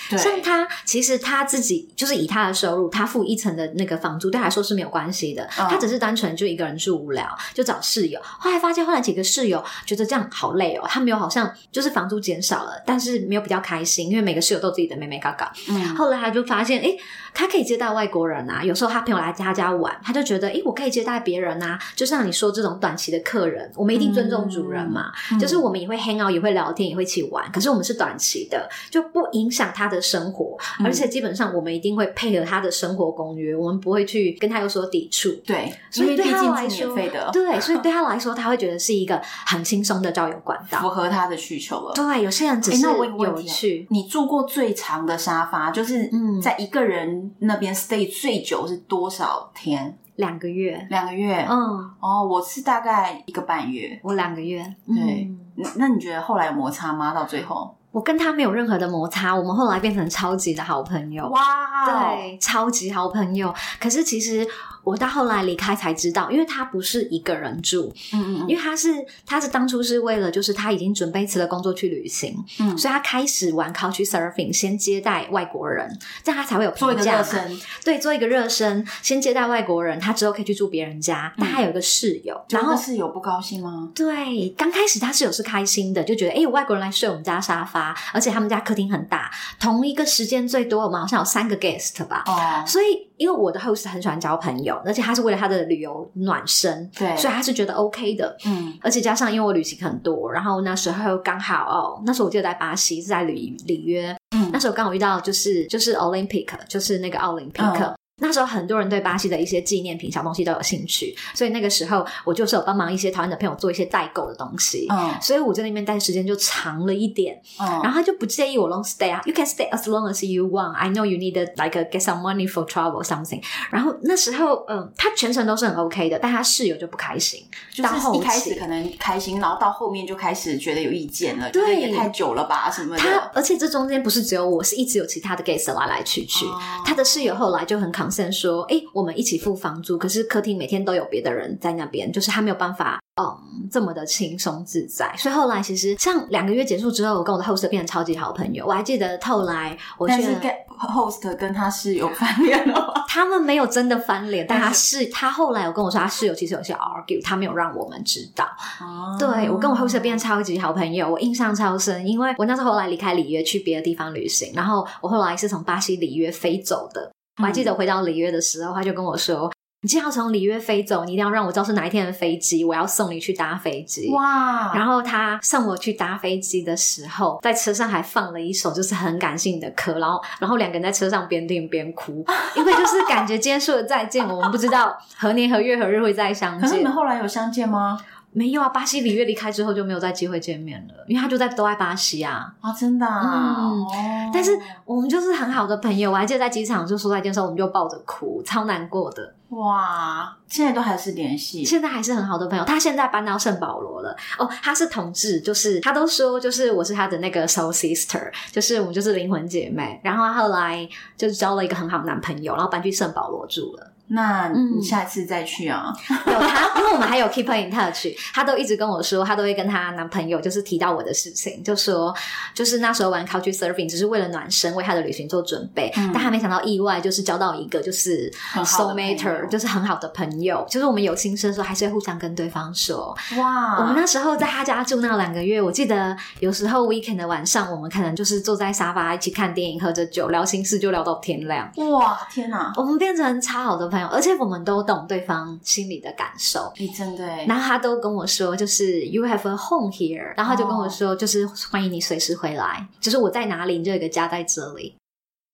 对。像他，其实他自己就是以他的收入，他付一层的那个房租，对他来说是没有关系的。他只是单纯就一个人住无聊，就找室友。后来发现，后来几个室友觉得这样好累哦，他没有好像就是房租减少了，但是没有比较开心，因为每个室友都有自己的妹妹嘎嘎。嗯。后来他就发现，诶，他可以接待外国人啊。有时候他朋友来他家玩，他就觉得，诶，我可以接待别人啊。就像你说这种短期的客人，我们一定尊重主人嘛，就是我。们也会 hang out，也会聊天，也会一起玩。可是我们是短期的，就不影响他的生活。嗯、而且基本上我们一定会配合他的生活公约，我们不会去跟他有所抵触。对，所以对他来说，的对，所以对他来说，他会觉得是一个很轻松的交友管道，符合他的需求了。对，有些人只是有趣。你住过最长的沙发，就是在一个人那边 stay 最久是多少天？两个月，两个月。嗯，哦，我是大概一个半月，我两个月。对。嗯那你觉得后来有摩擦吗？到最后，我跟他没有任何的摩擦，我们后来变成超级的好朋友。哇，对，超级好朋友。可是其实。我到后来离开才知道，因为他不是一个人住，嗯嗯，因为他是他是当初是为了就是他已经准备辞了工作去旅行，嗯，所以他开始玩 Couchsurfing，先接待外国人，这样他才会有评价。做一个热身，对，做一个热身，先接待外国人，他之后可以去住别人家。但他有一个室友，然后室友不高兴吗？对，刚开始他室友是开心的，就觉得哎，有外国人来睡我们家沙发，而且他们家客厅很大，同一个时间最多我们好像有三个 guest 吧，哦，所以因为我的 host 很喜欢交朋友。而且他是为了他的旅游暖身，对，所以他是觉得 OK 的，嗯，而且加上因为我旅行很多，然后那时候刚好哦，那时候我记得在巴西是在里里约，嗯，那时候刚好遇到就是就是 Olympic，就是那个奥林匹克，嗯、那时候很多人对巴西的一些纪念品、小东西都有兴趣，所以那个时候我就是有帮忙一些台湾的朋友做一些代购的东西。嗯，所以我在那边待的时间就长了一点。嗯，然后他就不介意我 long stay 啊，you can stay as long as you want. I know you need like a, get some money for travel something。然后那时候，嗯，他全程都是很 OK 的，但他室友就不开心，就是一开始可能开心，然后到后面就开始觉得有意见了，对，也太久了吧什么的。他而且这中间不是只有我，是一直有其他的 guest 来来去去。他的室友后来就很 concern 说，哎，我们一起付房租，可是客厅每天都有别的人在那边，就是他没有办法。嗯，这么的轻松自在，所以后来其实像两个月结束之后，我跟我的 host 变成超级好朋友。我还记得后来我去跟 host 跟他室友翻脸了，他们没有真的翻脸，但他室他后来有跟我说，他室友其实有些 argue，他没有让我们知道。哦，对，我跟我 host 变成超级好朋友，我印象超深，因为我那时候后来离开里约去别的地方旅行，然后我后来是从巴西里约飞走的。我还记得回到里约的时候，他就跟我说。你既然要从里约飞走，你一定要让我知道是哪一天的飞机，我要送你去搭飞机。哇！然后他送我去搭飞机的时候，在车上还放了一首就是很感性的歌，然后然后两个人在车上边听边哭，因为就是感觉今天说的再见，我们不知道何年何月何日会再相见。可是你们后来有相见吗？没有啊，巴西里约离开之后就没有再机会见面了，因为他就在都在巴西啊。啊，真的啊。嗯。哦。但是我们就是很好的朋友，我还记得在机场就说再见的时候，我们就抱着哭，超难过的。哇，现在都还是联系，现在还是很好的朋友。他现在搬到圣保罗了。哦，他是同志，就是他都说，就是我是他的那个 soul sister，就是我们就是灵魂姐妹。然后他后来就交了一个很好的男朋友，然后搬去圣保罗住了。那你下次再去啊？有他，因为我们还有 keep in touch，他都一直跟我说，他都会跟他男朋友就是提到我的事情，就说就是那时候玩 Couchsurfing 只是为了暖身，为他的旅行做准备，嗯、但他没想到意外就是交到一个就是 soulmate，就是很好的朋友，就是我们有心事的时候还是会互相跟对方说。哇！我们那时候在他家住那两个月，我记得有时候 weekend 的晚上，我们可能就是坐在沙发一起看电影，喝着酒聊心事，就聊到天亮。哇！天哪！我们变成超好的朋友。而且我们都懂对方心里的感受，欸、真的。然后他都跟我说，就是 You have a home here，然后他就跟我说，就是欢迎你随时回来，就是我在哪里，你就有个家在这里。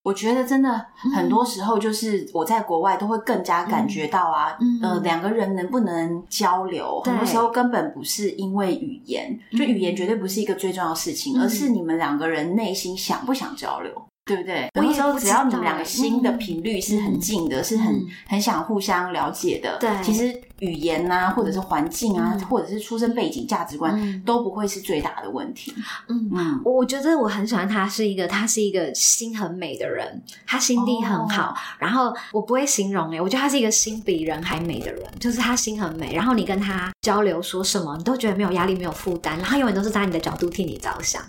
我觉得真的很多时候，就是我在国外都会更加感觉到啊，嗯、呃，两个人能不能交流，很多时候根本不是因为语言，就语言绝对不是一个最重要的事情，嗯、而是你们两个人内心想不想交流。对不对？我有时候只要你们两个心的频率是很近的，嗯、是很很想互相了解的。对，其实语言呐、啊，或者是环境啊，嗯、或者是出生背景、价值观，嗯、都不会是最大的问题。嗯嗯，我觉得我很喜欢他，是一个他是一个心很美的人，他心地很好。哦、然后我不会形容哎，我觉得他是一个心比人还美的人，就是他心很美。然后你跟他交流说什么，你都觉得没有压力、没有负担，然后永远都是在你的角度替你着想。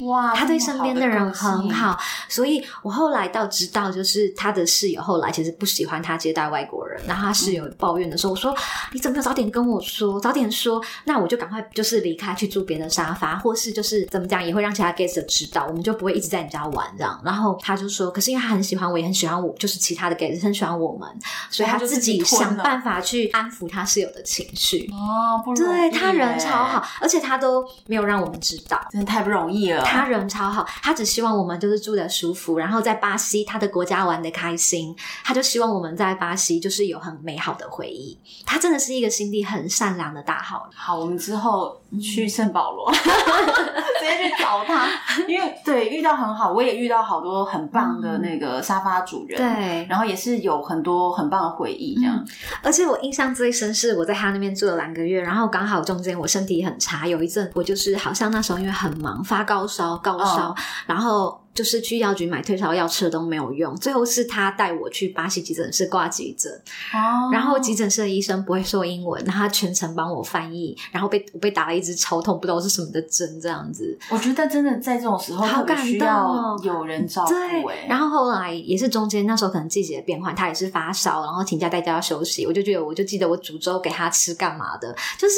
哇，他对身边的人很好，所以我后来到知道，就是他的室友后来其实不喜欢他接待外国人。然后他室友抱怨的时候，我说：“你怎么没有早点跟我说？早点说，那我就赶快就是离开去住别的沙发，或是就是怎么讲，也会让其他 guest 知道，我们就不会一直在你家玩这样。”然后他就说：“可是因为他很喜欢我，也很喜欢我，就是其他的 guest 很喜欢我们，所以他自己想办法去安抚他室友的情绪。”哦，不容易。对，他人超好，而且他都没有让我们知道，真的太不容易了。他人超好，他只希望我们就是住的舒服，然后在巴西他的国家玩的开心，他就希望我们在巴西就是有很美好的回忆。他真的是一个心地很善良的大好人。好，我们之后去圣保罗，直接去找他，因为对遇到很好，我也遇到好多很棒的那个沙发主人，嗯、对，然后也是有很多很棒的回忆这样。嗯、而且我印象最深是我在他那边住了两个月，然后刚好中间我身体很差，有一阵我就是好像那时候因为很忙发高烧，高烧。哦然后就是去药局买退烧药吃了都没有用，最后是他带我去巴西急诊室挂急诊。哦，然后急诊室的医生不会说英文，然后他全程帮我翻译，然后被我被打了一支超痛不知道是什么的针，这样子。我觉得真的在这种时候好感动，有人照顾。对，然后后来也是中间那时候可能季节的变换，他也是发烧，然后请假在家休息。我就觉得，我就记得我煮粥给他吃干嘛的，就是。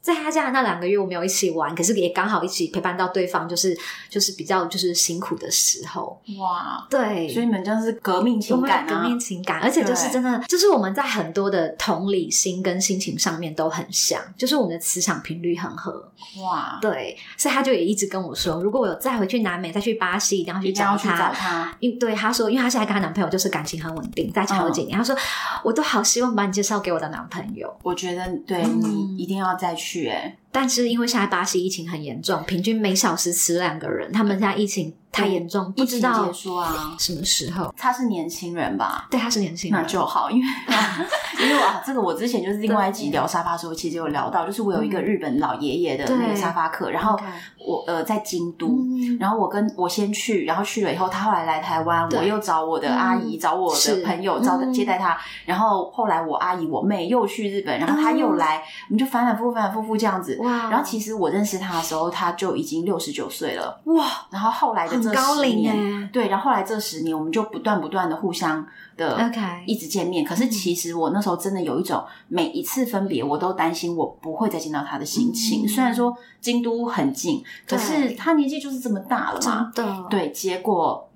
在他家的那两个月，我没有一起玩，可是也刚好一起陪伴到对方，就是就是比较就是辛苦的时候。哇，对，所以你们这样是革命情感，革命情感，而且就是真的，就是我们在很多的同理心跟心情上面都很像，就是我们的磁场频率很合。哇，对，所以他就也一直跟我说，如果我有再回去南美，再去巴西，一定要去找他。找他，因对他说，因为他现在跟他男朋友就是感情很稳定，在一起好几年。他说，我都好希望把你介绍给我的男朋友。我觉得对你一定要再去去哎。但是因为现在巴西疫情很严重，平均每小时死两个人。他们现在疫情太严重，不知道结束啊什么时候。他是年轻人吧？对，他是年轻人，那就好。因为 因为啊，这个我之前就是另外一集聊沙发的时候，其实有聊到，就是我有一个日本老爷爷的那个沙发客，然后我呃在京都，然后我跟我先去，然后去了以后，他后来来台湾，我又找我的阿姨，找我的朋友，找接待他，然后后来我阿姨我妹又去日本，然后他又来，我们就反反复复反反复复这样子。哇！然后其实我认识他的时候，他就已经六十九岁了。哇！然后后来的这十年，对，然后后来这十年，我们就不断不断的互相的一直见面。可是其实我那时候真的有一种每一次分别，我都担心我不会再见到他的心情。虽然说京都很近，可是他年纪就是这么大了嘛。对，结果。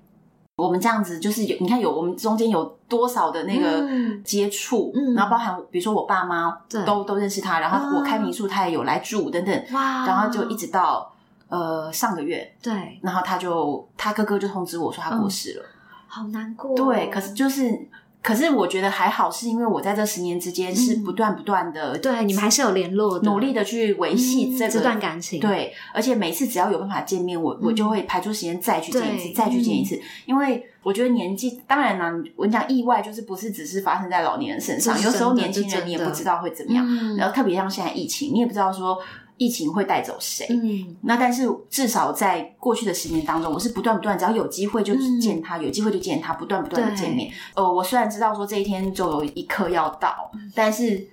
我们这样子就是有，你看有我们中间有多少的那个接触，嗯，然后包含比如说我爸妈都都认识他，然后我开民宿他也有来住等等，哇，然后就一直到呃上个月，对，然后他就他哥哥就通知我说他过世了，好难过，对，可是就是。可是我觉得还好，是因为我在这十年之间是不断不断的，对，你们还是有联络，努力的去维系这这段感情。对，而且每次只要有办法见面，我我就会排出时间再去见一次，再去见一次。因为我觉得年纪，当然啦，我讲意外就是不是只是发生在老年人身上，有时候年轻人你也不知道会怎么样。然后特别像现在疫情，你也不知道说。疫情会带走谁？嗯，那但是至少在过去的十年当中，我是不断不断，只要有机会就见他，嗯、有机会就见他，不断不断的见面。对呃，我虽然知道说这一天就有一刻要到，嗯、但是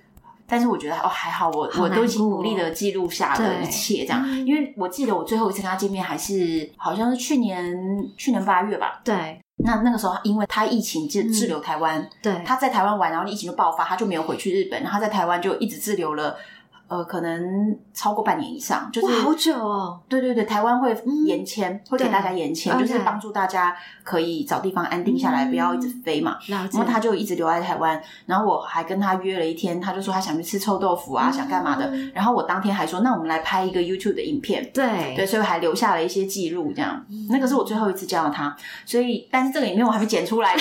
但是我觉得哦还好我，我我都已经努力的记录下了一切这样，因为我记得我最后一次跟他见面还是好像是去年去年八月吧。对，那那个时候因为他疫情滞滞留台湾，对，他在台湾玩，然后疫情就爆发，他就没有回去日本，然后他在台湾就一直滞留了。呃，可能超过半年以上，就是好久哦。对对对，台湾会延签，会给大家延签，就是帮助大家可以找地方安定下来，不要一直飞嘛。然后他就一直留在台湾，然后我还跟他约了一天，他就说他想去吃臭豆腐啊，想干嘛的。然后我当天还说，那我们来拍一个 YouTube 的影片。对对，所以还留下了一些记录，这样。那个是我最后一次见到他，所以但是这个影片我还没剪出来，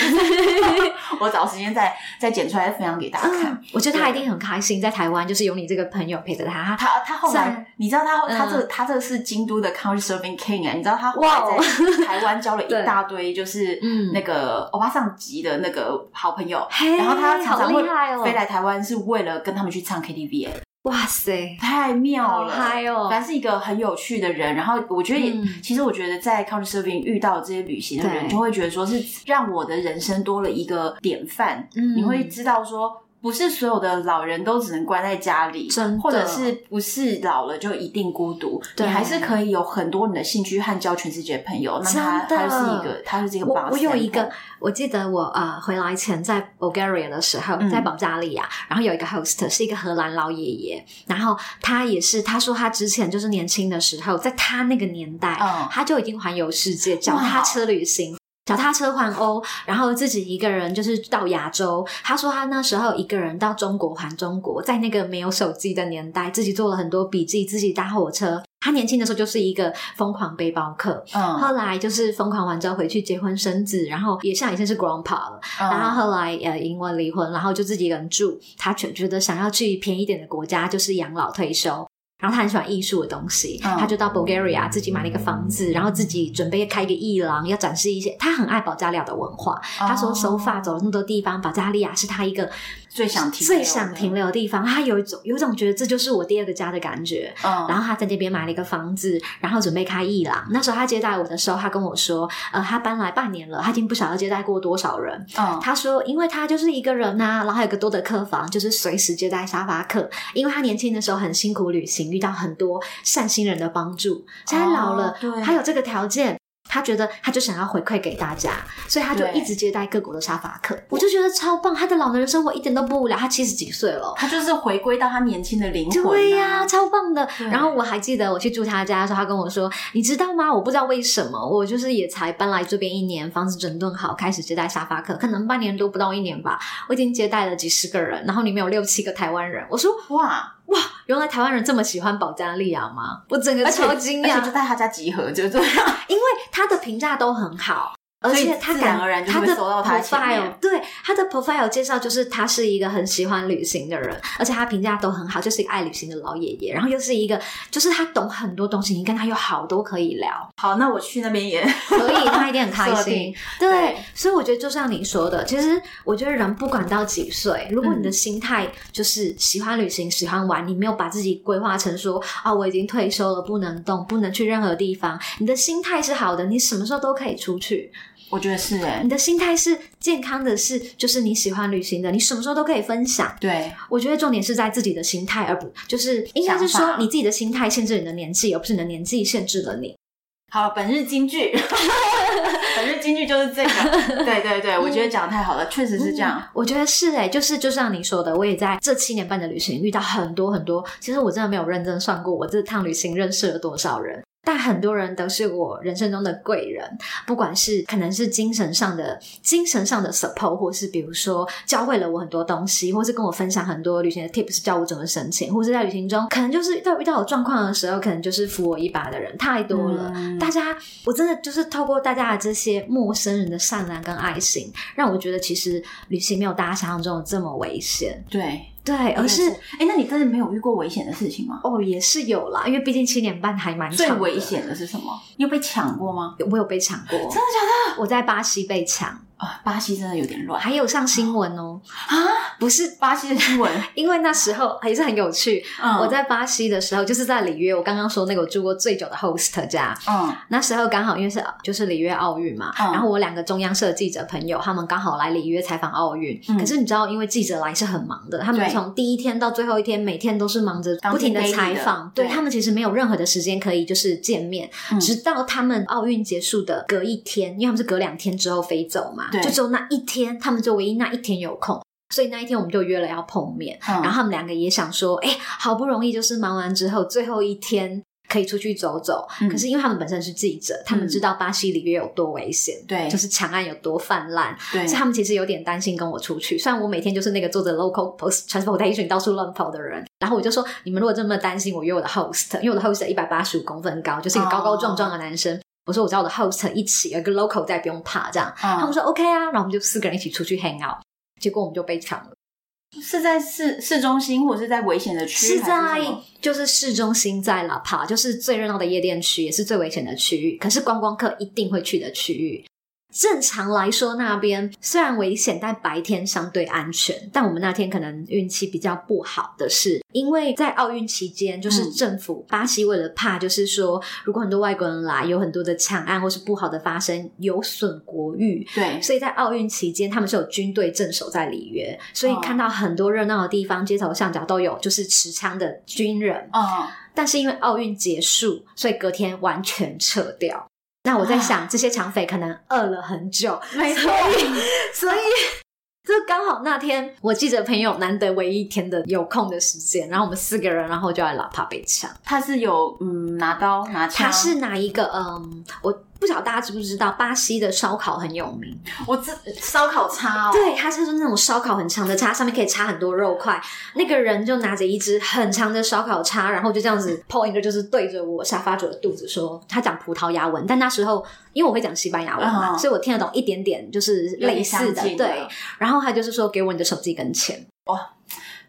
我找时间再再剪出来分享给大家看。我觉得他一定很开心，在台湾就是有你这个朋友。陪着他，他他后来，你知道他他这他这是京都的 Couchsurfing King 啊，你知道他后来在 台湾交了一大堆，就是那个欧巴桑级的那个好朋友，然后他常常会飞来台湾，是为了跟他们去唱 KTV。哇塞，太妙了，嗨哦！反正是一个很有趣的人，然后我觉得也，其实我觉得在 Couchsurfing 遇到这些旅行的人，就会觉得说是让我的人生多了一个典范，你会知道说。不是所有的老人都只能关在家里，真的或者是不是老了就一定孤独？对你还是可以有很多你的兴趣和交全世界的朋友。那他他是一个，他是这个。我我有一个，我记得我呃回来前在 Bulgaria 的时候，在保加利亚，嗯、然后有一个 host 是一个荷兰老爷爷，然后他也是他说他之前就是年轻的时候，在他那个年代，嗯、他就已经环游世界，脚踏车旅行。脚踏车环欧，然后自己一个人就是到亚洲。他说他那时候一个人到中国环中国，在那个没有手机的年代，自己做了很多笔记，自己搭火车。他年轻的时候就是一个疯狂背包客，嗯，后来就是疯狂完之后回去结婚生子，然后也像已经是 grandpa 了。嗯、然后后来呃因为离婚，然后就自己一个人住。他觉觉得想要去便宜点的国家，就是养老退休。然后他很喜欢艺术的东西，嗯、他就到 Bulgaria 自己买了一个房子，然后自己准备开一个艺廊，要展示一些。他很爱保加利亚的文化，哦、他说手法走了那么多地方，保加利亚是他一个最想停最想停留的地方。他有一种有一种觉得这就是我第二个家的感觉。嗯、然后他在那边买了一个房子，然后准备开艺廊。那时候他接待我的时候，他跟我说，呃，他搬来半年了，他已经不晓得接待过多少人。嗯、他说，因为他就是一个人呐、啊，然后还有个多的客房，就是随时接待沙发客。因为他年轻的时候很辛苦旅行，遇到很多。善心人的帮助，现在老了，他有这个条件，他觉得他就想要回馈给大家，所以他就一直接待各国的沙发客。我就觉得超棒，他的老年人生活一点都不无聊。他七十几岁了，他就是回归到他年轻的灵魂、啊。对呀、啊，超棒的。然后我还记得我去住他家的时候，他跟我说：“你知道吗？我不知道为什么，我就是也才搬来这边一年，房子整顿好，开始接待沙发客，可能半年多不到一年吧，我已经接待了几十个人，然后里面有六七个台湾人。”我说：“哇。”哇，原来台湾人这么喜欢保加利亚吗？我整个超惊讶，就在他家集合，就这样，因为他的评价都很好。而且他自然而然就会收到他的 profile，对他的 profile 介绍就是他是一个很喜欢旅行的人，而且他评价都很好，就是一个爱旅行的老爷爷。然后又是一个，就是他懂很多东西，你跟他有好多可以聊。好，那我去那边也可以，他一定很 开心。对，对，所以我觉得就像你说的，其实我觉得人不管到几岁，如果你的心态就是喜欢旅行、喜欢玩，你没有把自己规划成说啊，我已经退休了，不能动，不能去任何地方。你的心态是好的，你什么时候都可以出去。我觉得是诶、欸、你的心态是健康的，是就是你喜欢旅行的，你什么时候都可以分享。对，我觉得重点是在自己的心态，而不就是应该是说你自己的心态限制你的年纪，而不是你的年纪限制了你。好，本日金句，本日金句就是这个。对对对，我觉得讲得太好了，确、嗯、实是这样。我觉得是诶、欸、就是就像你说的，我也在这七年半的旅行遇到很多很多。其实我真的没有认真算过，我这趟旅行认识了多少人。但很多人都是我人生中的贵人，不管是可能是精神上的、精神上的 support，或是比如说教会了我很多东西，或是跟我分享很多旅行的 tips，教我怎么申请，或是在旅行中可能就是到遇到有状况的时候，可能就是扶我一把的人太多了。嗯、大家，我真的就是透过大家的这些陌生人的善良跟爱心，让我觉得其实旅行没有大家想象中的这么危险。对。对，而是哎，那你真的没有遇过危险的事情吗？哦，也是有啦，因为毕竟七点半还蛮。最危险的是什么？你有被抢过吗？我有被抢过，真的假的？我在巴西被抢。啊，巴西真的有点乱，还有上新闻哦。啊，不是巴西的新闻，因为那时候也是很有趣。嗯，我在巴西的时候，就是在里约，我刚刚说那个我住过最久的 host 家。嗯，那时候刚好因为是就是里约奥运嘛，然后我两个中央社记者朋友，他们刚好来里约采访奥运。可是你知道，因为记者来是很忙的，他们从第一天到最后一天，每天都是忙着不停的采访。对，他们其实没有任何的时间可以就是见面，直到他们奥运结束的隔一天，因为他们是隔两天之后飞走嘛，就只有那一天。他们就唯一那一天有空，所以那一天我们就约了要碰面。嗯、然后他们两个也想说，哎、欸，好不容易就是忙完之后最后一天可以出去走走。嗯、可是因为他们本身是记者，他们知道巴西里约有多危险，对、嗯，就是强案有多泛滥，对，所以他们其实有点担心跟我出去。虽然我每天就是那个坐着 local post transportation 到处乱跑的人，然后我就说，你们如果这么担心，我约我的 host，因为我的 host 一百八十五公分高，就是一个高高壮壮的男生。哦我说我找我的 host 一起，有一个 local 在，不用怕这样。嗯、他们说 OK 啊，然后我们就四个人一起出去 hang out，结果我们就被抢了。是在市市中心，或者是在危险的区？是在就是市中心，在拉帕就是最热闹的夜店区，也是最危险的区域，可是观光客一定会去的区域。正常来说，那边虽然危险，但白天相对安全。但我们那天可能运气比较不好的是，因为在奥运期间，就是政府、嗯、巴西为了怕，就是说如果很多外国人来，有很多的抢案或是不好的发生，有损国誉。对，所以在奥运期间，他们是有军队镇守在里约，所以看到很多热闹的地方，街头巷角都有就是持枪的军人。哦，但是因为奥运结束，所以隔天完全撤掉。那我在想，这些抢匪可能饿了很久，没错，所以，所以就刚好那天我记者朋友难得唯一一天的有空的时间，然后我们四个人，然后就来喇叭被抢。他是有嗯拿刀拿枪，他是拿一个嗯我。不晓得大家知不知道，巴西的烧烤很有名。我这烧烤叉哦，对，它是那种烧烤很长的叉，上面可以插很多肉块。那个人就拿着一支很长的烧烤叉，然后就这样子 point 就是对着我沙发主的肚子说，他讲葡萄牙文，但那时候因为我会讲西班牙文嘛，uh. 所以我听得懂一点点，就是类似的。对，然后他就是说，给我你的手机跟钱。哇，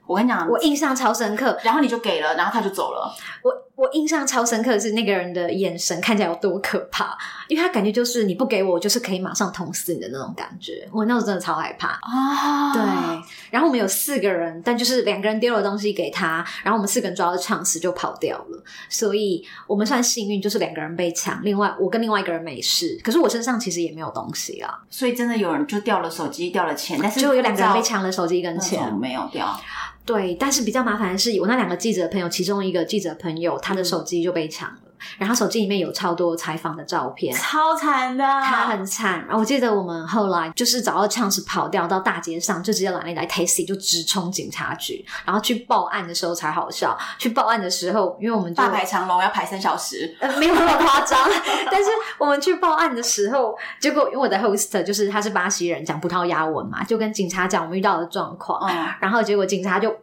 我跟你讲，我印象超深刻。然后你就给了，然后他就走了。我。我印象超深刻的是那个人的眼神看起来有多可怕，因为他感觉就是你不给我，就是可以马上捅死你的那种感觉。我那时候真的超害怕啊！对，然后我们有四个人，但就是两个人丢了东西给他，然后我们四个人抓到唱词就跑掉了。所以我们算幸运，就是两个人被抢，另外我跟另外一个人没事。可是我身上其实也没有东西啊。所以真的有人就掉了手机，掉了钱，但是就有两个人被抢了手机跟钱，没有掉。对，但是比较麻烦的是，我那两个记者朋友，其中一个记者朋友，他的手机就被抢了。然后手机里面有超多采访的照片，超惨的，他很惨。然后我记得我们后来就是找到枪时跑掉到大街上，就直接拦了一台 taxi 就直冲警察局，然后去报案的时候才好笑。去报案的时候，因为我们大排长龙要排三小时，呃，没有那么夸张。但是我们去报案的时候，结果因为我的 host 就是他是巴西人，讲葡萄牙文嘛，就跟警察讲我们遇到的状况，嗯，然后结果警察就啪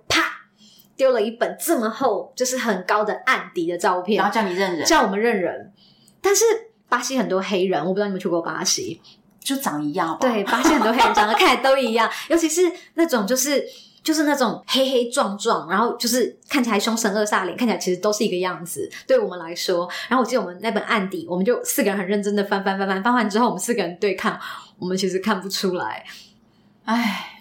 丢了一本这么厚，就是很高的案底的照片，然后叫你认人，叫我们认人。但是巴西很多黑人，我不知道你们去过巴西，就长一样好不好？对，巴西很多黑人长得看起来都一样，尤其是那种就是。就是那种黑黑壮壮，然后就是看起来凶神恶煞脸，看起来其实都是一个样子。对我们来说，然后我记得我们那本案底，我们就四个人很认真的翻翻翻翻翻完之后，我们四个人对看，我们其实看不出来。唉。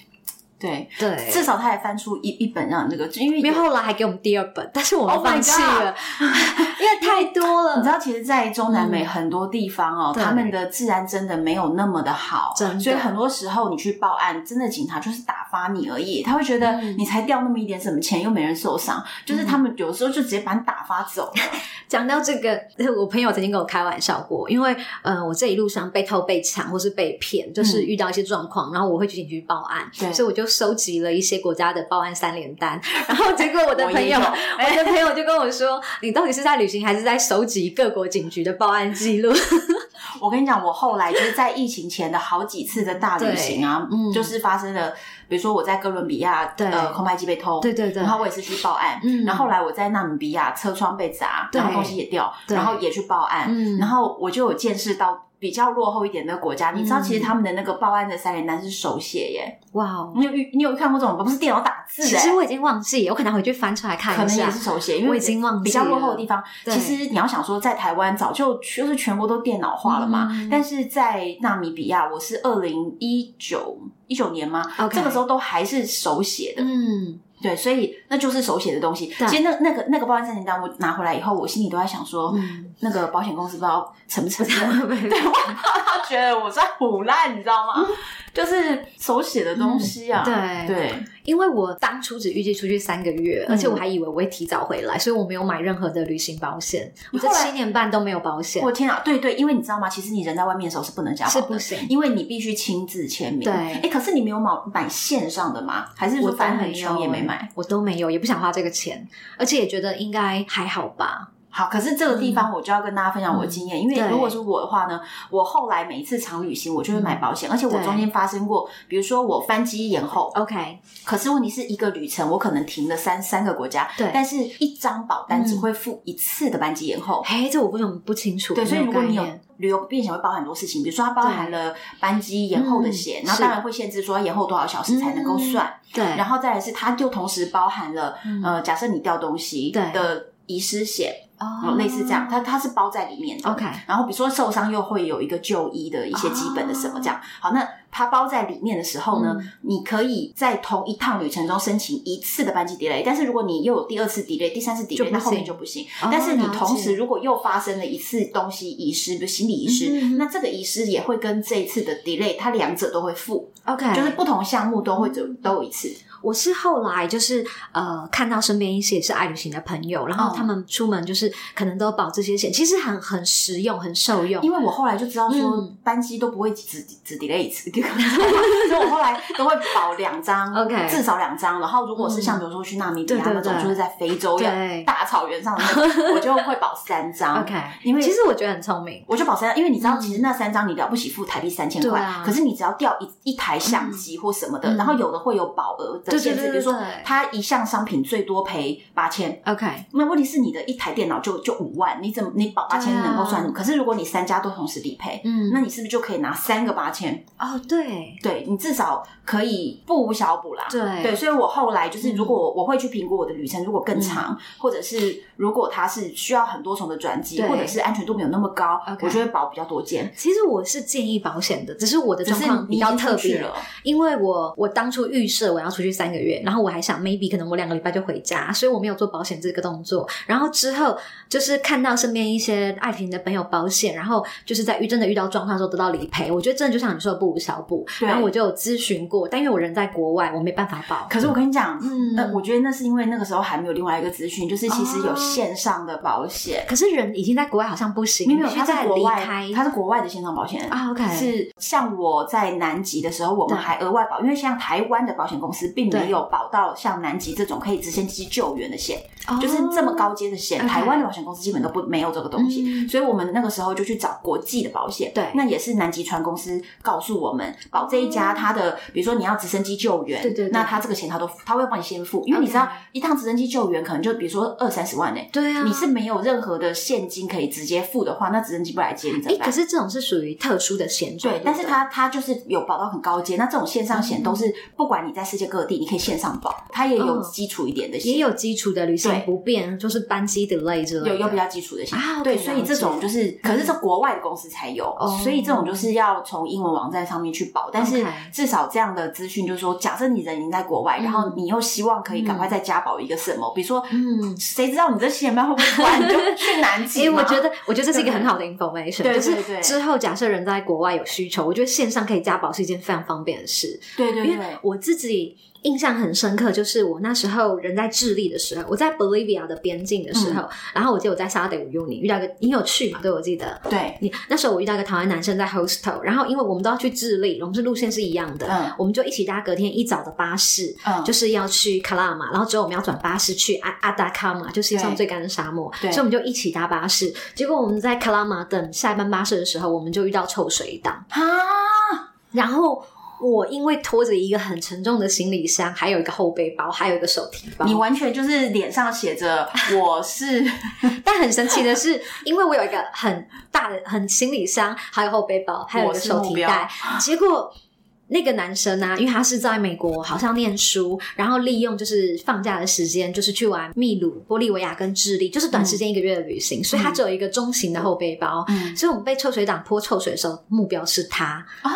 对对，至少他还翻出一一本让那个，因为因为后来还给我们第二本，但是我们放弃了，oh、因为太多了。你知道，其实，在中南美很多地方哦，嗯、他们的治安真的没有那么的好，真的。所以很多时候你去报案，真的警察就是打发你而已，他会觉得你才掉那么一点什么钱，又没人受伤，嗯、就是他们有时候就直接把你打发走了。讲到这个，我朋友曾经跟我开玩笑过，因为呃，我这一路上被偷、被抢或是被骗，就是遇到一些状况，嗯、然后我会去警局报案，对，所以我就收集了一些国家的报案三联单，然后结果我的朋友，我，我的朋友就跟我说：“你到底是在旅行，还是在收集各国警局的报案记录？” 我跟你讲，我后来就是在疫情前的好几次的大旅行啊，嗯，就是发生了，比如说我在哥伦比亚，对，呃，空拍机被偷，对对对，然后我也是去报案，嗯，然后后来我在纳米比亚车窗被砸，然后东西也掉，然后也去报案，嗯，然后我就有见识到。比较落后一点的国家，你知道，其实他们的那个报案的三联单是手写耶。哇，你有你有看过这种？不是电脑打字的。其实我已经忘记，我可能回去翻出来看一下。可能也是手写，因为我已经忘记。比较落后的地方，其实你要想说，在台湾早就就是全国都电脑化了嘛。但是在纳米比亚，我是二零一九一九年吗？这个时候都还是手写的。嗯。对，所以那就是手写的东西。其实那那个那个报案申请单，我拿回来以后，我心里都在想说，嗯、那个保险公司不知道承不承认？对，我怕他觉得我在胡乱，你知道吗？嗯就是手写的东西啊，嗯、对对，因为我当初只预计出去三个月，嗯、而且我还以为我会提早回来，所以我没有买任何的旅行保险。我这七年半都没有保险。我天啊，对对，因为你知道吗？其实你人在外面的时候是不能加保的，是不行，因为你必须亲自签名。对，哎，可是你没有买买线上的吗？还是说反正很穷也没买？我都没有，也不想花这个钱，而且也觉得应该还好吧。好，可是这个地方我就要跟大家分享我的经验，嗯、因为如果是我的话呢，我后来每一次长旅行我就会买保险，嗯、而且我中间发生过，比如说我翻机延后，OK，可是问题是一个旅程我可能停了三三个国家，对，但是一张保单只会付一次的班机延后，嘿、嗯，这我不懂不清楚，对，所以如果你有旅游变险会包含很多事情，比如说它包含了班机延后的险，嗯、然后当然会限制说延后多少小时才能够算，嗯、对，然后再来是它就同时包含了、嗯、呃，假设你掉东西的遗失险。哦，类似这样，它它是包在里面的。OK，然后比如说受伤又会有一个就医的一些基本的什么这样。好，那它包在里面的时候呢，你可以在同一趟旅程中申请一次的班机 delay，但是如果你又有第二次 delay、第三次 delay，那后面就不行。但是你同时如果又发生了一次东西遗失，比如行李遗失，那这个遗失也会跟这一次的 delay，它两者都会付。OK，就是不同项目都会有都有一次。我是后来就是呃看到身边一些也是爱旅行的朋友，然后他们出门就是可能都保这些险，其实很很实用，很受用。因为我后来就知道说班机都不会只只 delay 一次，所以我后来都会保两张，OK，至少两张。然后如果是像比如说去纳米比亚那种，就是在非洲大草原上的那种，我就会保三张，OK。因为其实我觉得很聪明，我就保三张，因为你知道其实那三张你了不起付台币三千块，可是你只要掉一一台相机或什么的，然后有的会有保额。对对对，比如说，他一项商品最多赔八千，OK。那问题是你的一台电脑就就五万，你怎么你保八千能够算什么？可是如果你三家都同时理赔，嗯，那你是不是就可以拿三个八千？哦，对，对你至少可以不无小补啦。对对，所以我后来就是，如果我会去评估我的旅程，如果更长，或者是如果它是需要很多重的转机，或者是安全度没有那么高，我就会保比较多件。其实我是建议保险的，只是我的状况比较特别，因为我我当初预设我要出去。三个月，然后我还想 maybe 可能我两个礼拜就回家，所以我没有做保险这个动作。然后之后就是看到身边一些爱情的朋友保险，然后就是在遇真的遇到状况的时候得到理赔，我觉得真的就像你说的不无小补。然后我就有咨询过，但因为我人在国外，我没办法保。可是我跟你讲，嗯，那我觉得那是因为那个时候还没有另外一个资讯，就是其实有线上的保险。可是人已经在国外，好像不行，没有，他在国外，他是国外的线上保险啊。OK，是像我在南极的时候，我们还额外保，因为像台湾的保险公司并没有保到像南极这种可以直升机救援的险，就是这么高阶的险，台湾的保险公司基本都不没有这个东西，所以我们那个时候就去找国际的保险。对，那也是南极船公司告诉我们，保这一家，他的比如说你要直升机救援，对对，那他这个钱他都他会帮你先付，因为你知道一趟直升机救援可能就比如说二三十万呢，对啊，你是没有任何的现金可以直接付的话，那直升机不来接你怎么办？可是这种是属于特殊的险种，对，但是它它就是有保到很高阶，那这种线上险都是不管你在世界各地，你可以线上保，它也有基础一点的险，也有基础的旅行不便，就是班机 delay 之类的，有有比较基础的险啊，对，所以这种就是，可是这国外的公司才有，所以这种就是要从英文网站上面去保，但是至少这样的资讯就是说，假设你人已经在国外，然后你又希望可以赶快再加保一个什么，比如说，嗯，谁知道你这七点半会不会关，你就去南极。因为我觉得，我觉得这是一个很好的 information，就是之后假设人在国外有需求，我觉得线上可以加保是一件非常方便的事。对对对，因为我自己。印象很深刻，就是我那时候人在智利的时候，我在 Bolivia 的边境的时候，嗯、然后我记得我在沙德乌用你遇到一个，你有去嘛？对，我记得。对，你那时候我遇到一个台湾男生在 hostel，然后因为我们都要去智利，我们是路线是一样的，嗯，我们就一起搭隔天一早的巴士，嗯，就是要去卡拉马，然后之后我们要转巴士去阿阿达卡嘛，就是世界上最干的沙漠，对，所以我们就一起搭巴士。结果我们在卡拉马等下一班巴士的时候，我们就遇到臭水党啊，然后。我因为拖着一个很沉重的行李箱，还有一个后背包，还有一个手提包，你完全就是脸上写着 我是。但很神奇的是，因为我有一个很大的很行李箱，还有后背包，还有一个手提袋，结果。那个男生呢、啊，因为他是在美国，好像念书，然后利用就是放假的时间，就是去玩秘鲁、玻利维亚跟智利，就是短时间一个月的旅行，嗯、所以他只有一个中型的后背包。嗯，所以我们被臭水党泼臭水的时候，目标是他哦，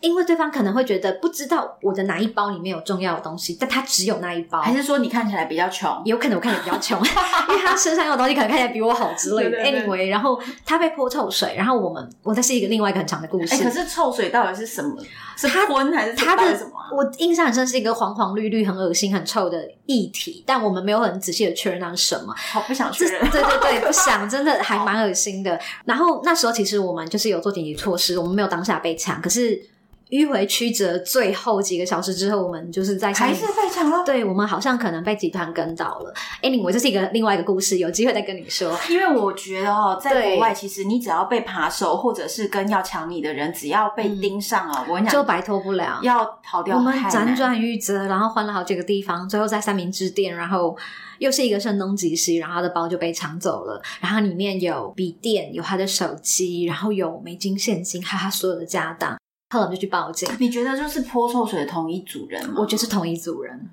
因为对方可能会觉得不知道我的哪一包里面有重要的东西，但他只有那一包，还是说你看起来比较穷？有可能我看起来比较穷，因为他身上有东西可能看起来比我好之类的。对对对 anyway，然后他被泼臭水，然后我们，我再是一个另外一个很长的故事。哎，可是臭水到底是什么？是昏还是他的什么？我印象很深，是一个黄黄绿绿、很恶心、很臭的液体，但我们没有很仔细的确认那是什么。好，不想确认。对对对，不想，真的还蛮恶心的。然后那时候其实我们就是有做紧急措施，我们没有当下被抢，可是。迂回曲折，最后几个小时之后，我们就是在还是被抢了。对，我们好像可能被集团跟到了。Anyway，这是一个另外一个故事，有机会再跟你说。因为我觉得哦，在国外，其实你只要被扒手，或者是跟要抢你的人，只要被盯上了，我跟你讲，就摆脱不了，要逃掉。我们辗转曲折，然后换了好几个地方，最后在三明治店，然后又是一个声东击西，然后他的包就被抢走了，然后里面有笔电，有他的手机，然后有美金现金，还有他所有的家当。后来我们就去报警。你觉得就是泼臭水的同一组人吗？我觉得是同一组人。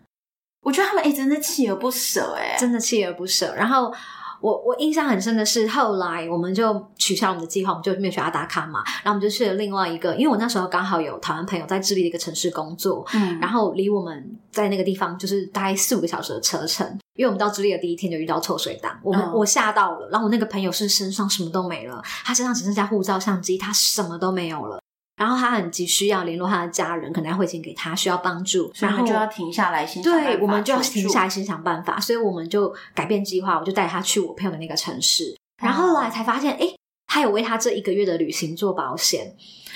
我觉得他们哎、欸，真的锲而不舍哎，真的锲而不舍。然后我我印象很深的是，后来我们就取消我们的计划，我们就没有去阿达卡嘛。然后我们就去了另外一个，因为我那时候刚好有台湾朋友在智利的一个城市工作，嗯，然后离我们在那个地方就是大概四五个小时的车程。因为我们到智利的第一天就遇到臭水党，我们、嗯、我吓到了。然后我那个朋友是身上什么都没了，他身上只剩下护照、相机，他什么都没有了。然后他很急需要联络他的家人，可能要汇钱给他，需要帮助，然后就要停下来先。对，我们就要停下来先想办法，所以我们就改变计划，我就带他去我朋友的那个城市。然后后来才发现，哎，他有为他这一个月的旅行做保险，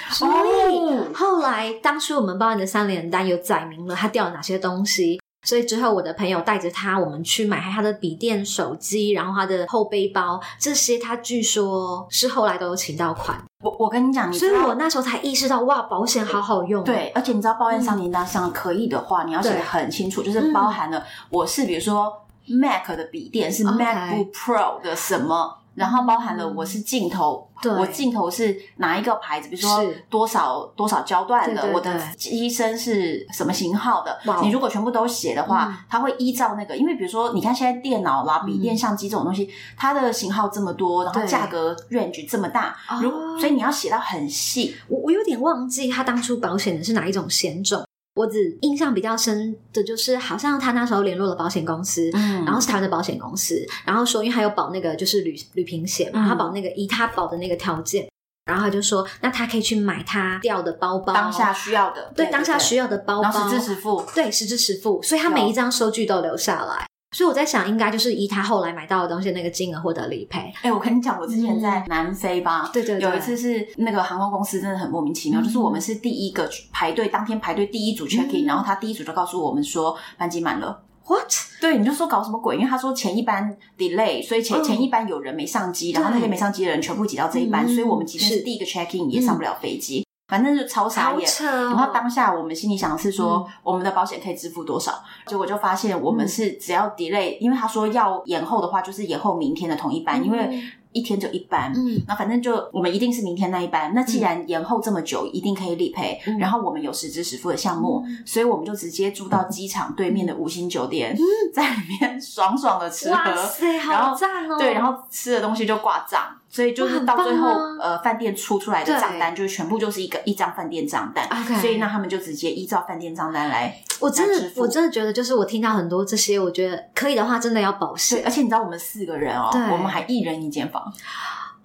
所以后来当初我们报案的三联单有载明了他掉了哪些东西。所以之后，我的朋友带着他，我们去买他的笔电、手机，然后他的后背包，这些他据说是后来都有请到款。我我跟你讲，所以我那时候才意识到，哇，保险好好用。对，而且你知道，报案商名单上可以的话，嗯、你要写的很清楚，就是包含了我是比如说 Mac 的笔电是 MacBook Pro 的什么。然后包含了我是镜头，对我镜头是哪一个牌子？比如说多少多少焦段的，对对对，我的机身是什么型号的？哇你如果全部都写的话，嗯、它会依照那个，因为比如说你看现在电脑啦、笔电、相机这种东西，嗯、它的型号这么多，然后价格 range 这么大，如对所以你要写到很细。我我有点忘记他当初保险的是哪一种险种。我只印象比较深的就是，好像他那时候联络了保险公司，嗯，然后是他的保险公司，然后说因为他有保那个就是旅旅平险嘛，嗯、他保那个以他保的那个条件，然后他就说，那他可以去买他掉的包包，当下需要的，对，当下需要的包包，实支实付，对，实支实付，所以他每一张收据都留下来。所以我在想，应该就是以他后来买到的东西那个金额获得理赔。哎、欸，我跟你讲，我之前在南非吧，嗯、对，对对，有一次是那个航空公司真的很莫名其妙，嗯、就是我们是第一个排队，当天排队第一组 check in，、嗯、然后他第一组就告诉我们说班机满了。What？对，你就说搞什么鬼？因为他说前一班 delay，所以前、嗯、前一班有人没上机，然后那些没上机的人全部挤到这一班，嗯、所以我们即便是第一个 check in 也上不了飞机。反正就超傻眼，哦、然后当下我们心里想的是说，嗯、我们的保险可以支付多少？结果就发现我们是只要 delay，、嗯、因为他说要延后的话，就是延后明天的同一班，嗯、因为。一天就一班，嗯，那反正就我们一定是明天那一班。那既然延后这么久，一定可以理赔。然后我们有实支实付的项目，所以我们就直接住到机场对面的五星酒店，在里面 爽爽的吃喝。哇塞，好赞哦！对，然后吃的东西就挂账，所以就是到最后，呃，饭店出出来的账单就是全部就是一个一张饭店账单。所以那他们就直接依照饭店账单来。我真的我真的觉得，就是我听到很多这些，我觉得可以的话，真的要保险。而且你知道，我们四个人哦，我们还一人一间房。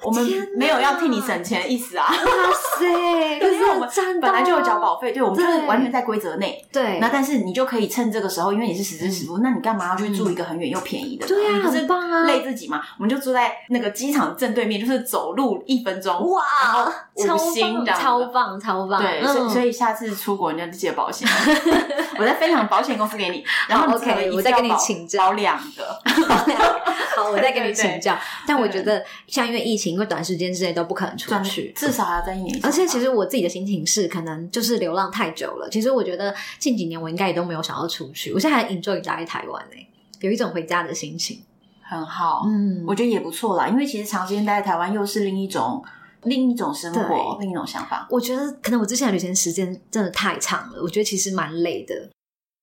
我们没有要替你省钱的意思啊！哇塞，可是我们本来就有缴保费，对，我们就是完全在规则内。对，那但是你就可以趁这个时候，因为你是实支实付，那你干嘛要去住一个很远又便宜的？对啊，很棒啊，累自己嘛。我们就住在那个机场正对面，就是走路一分钟。哇，超棒，超棒，超棒！对，所以所以下次出国你要记得保险。我再分享保险公司给你，然后 OK，我再跟你请教。保两个，好，我再跟你请教。但我觉得，像因为疫情。因为短时间之内都不可能出去，至少要在一年。而且其实我自己的心情是，可能就是流浪太久了。其实我觉得近几年我应该也都没有想要出去。我现在还 enjoy 在台湾呢，有一种回家的心情，很好。嗯，我觉得也不错啦。因为其实长时间待在台湾又是另一种另一种生活，另一种想法。我觉得可能我之前的旅行时间真的太长了，我觉得其实蛮累的。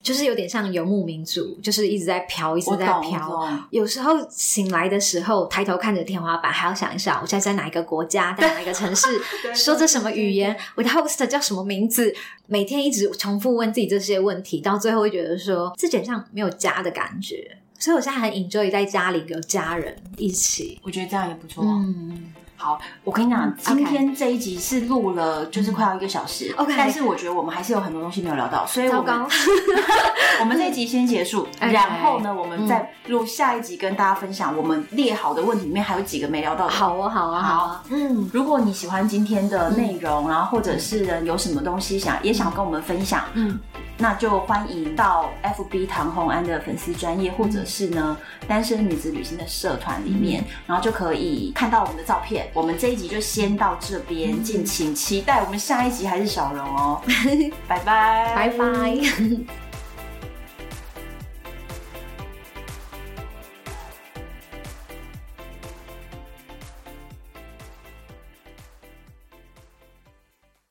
就是有点像游牧民族，就是一直在飘，一直在飘。有时候醒来的时候，抬头看着天花板，还要想一想，我现在在哪一个国家，在哪一个城市，说着什么语言，我的 host 叫什么名字？每天一直重复问自己这些问题，到最后会觉得说自己像没有家的感觉。所以我现在很 enjoy 在家里有家人一起，我觉得这样也不错。嗯。好，我跟你讲，今天这一集是录了，就是快要一个小时。OK，但是我觉得我们还是有很多东西没有聊到，所以我们 我们这一集先结束，然后呢，我们再录下一集跟大家分享我们列好的问题里面还有几个没聊到的。好啊，好啊，好啊。嗯，如果你喜欢今天的内容，然后或者是有什么东西想也想跟我们分享，嗯。那就欢迎到 FB 唐红安的粉丝专业，或者是呢单身女子旅行的社团里面，然后就可以看到我们的照片。我们这一集就先到这边，敬请期待我们下一集还是小荣哦，拜拜，拜拜。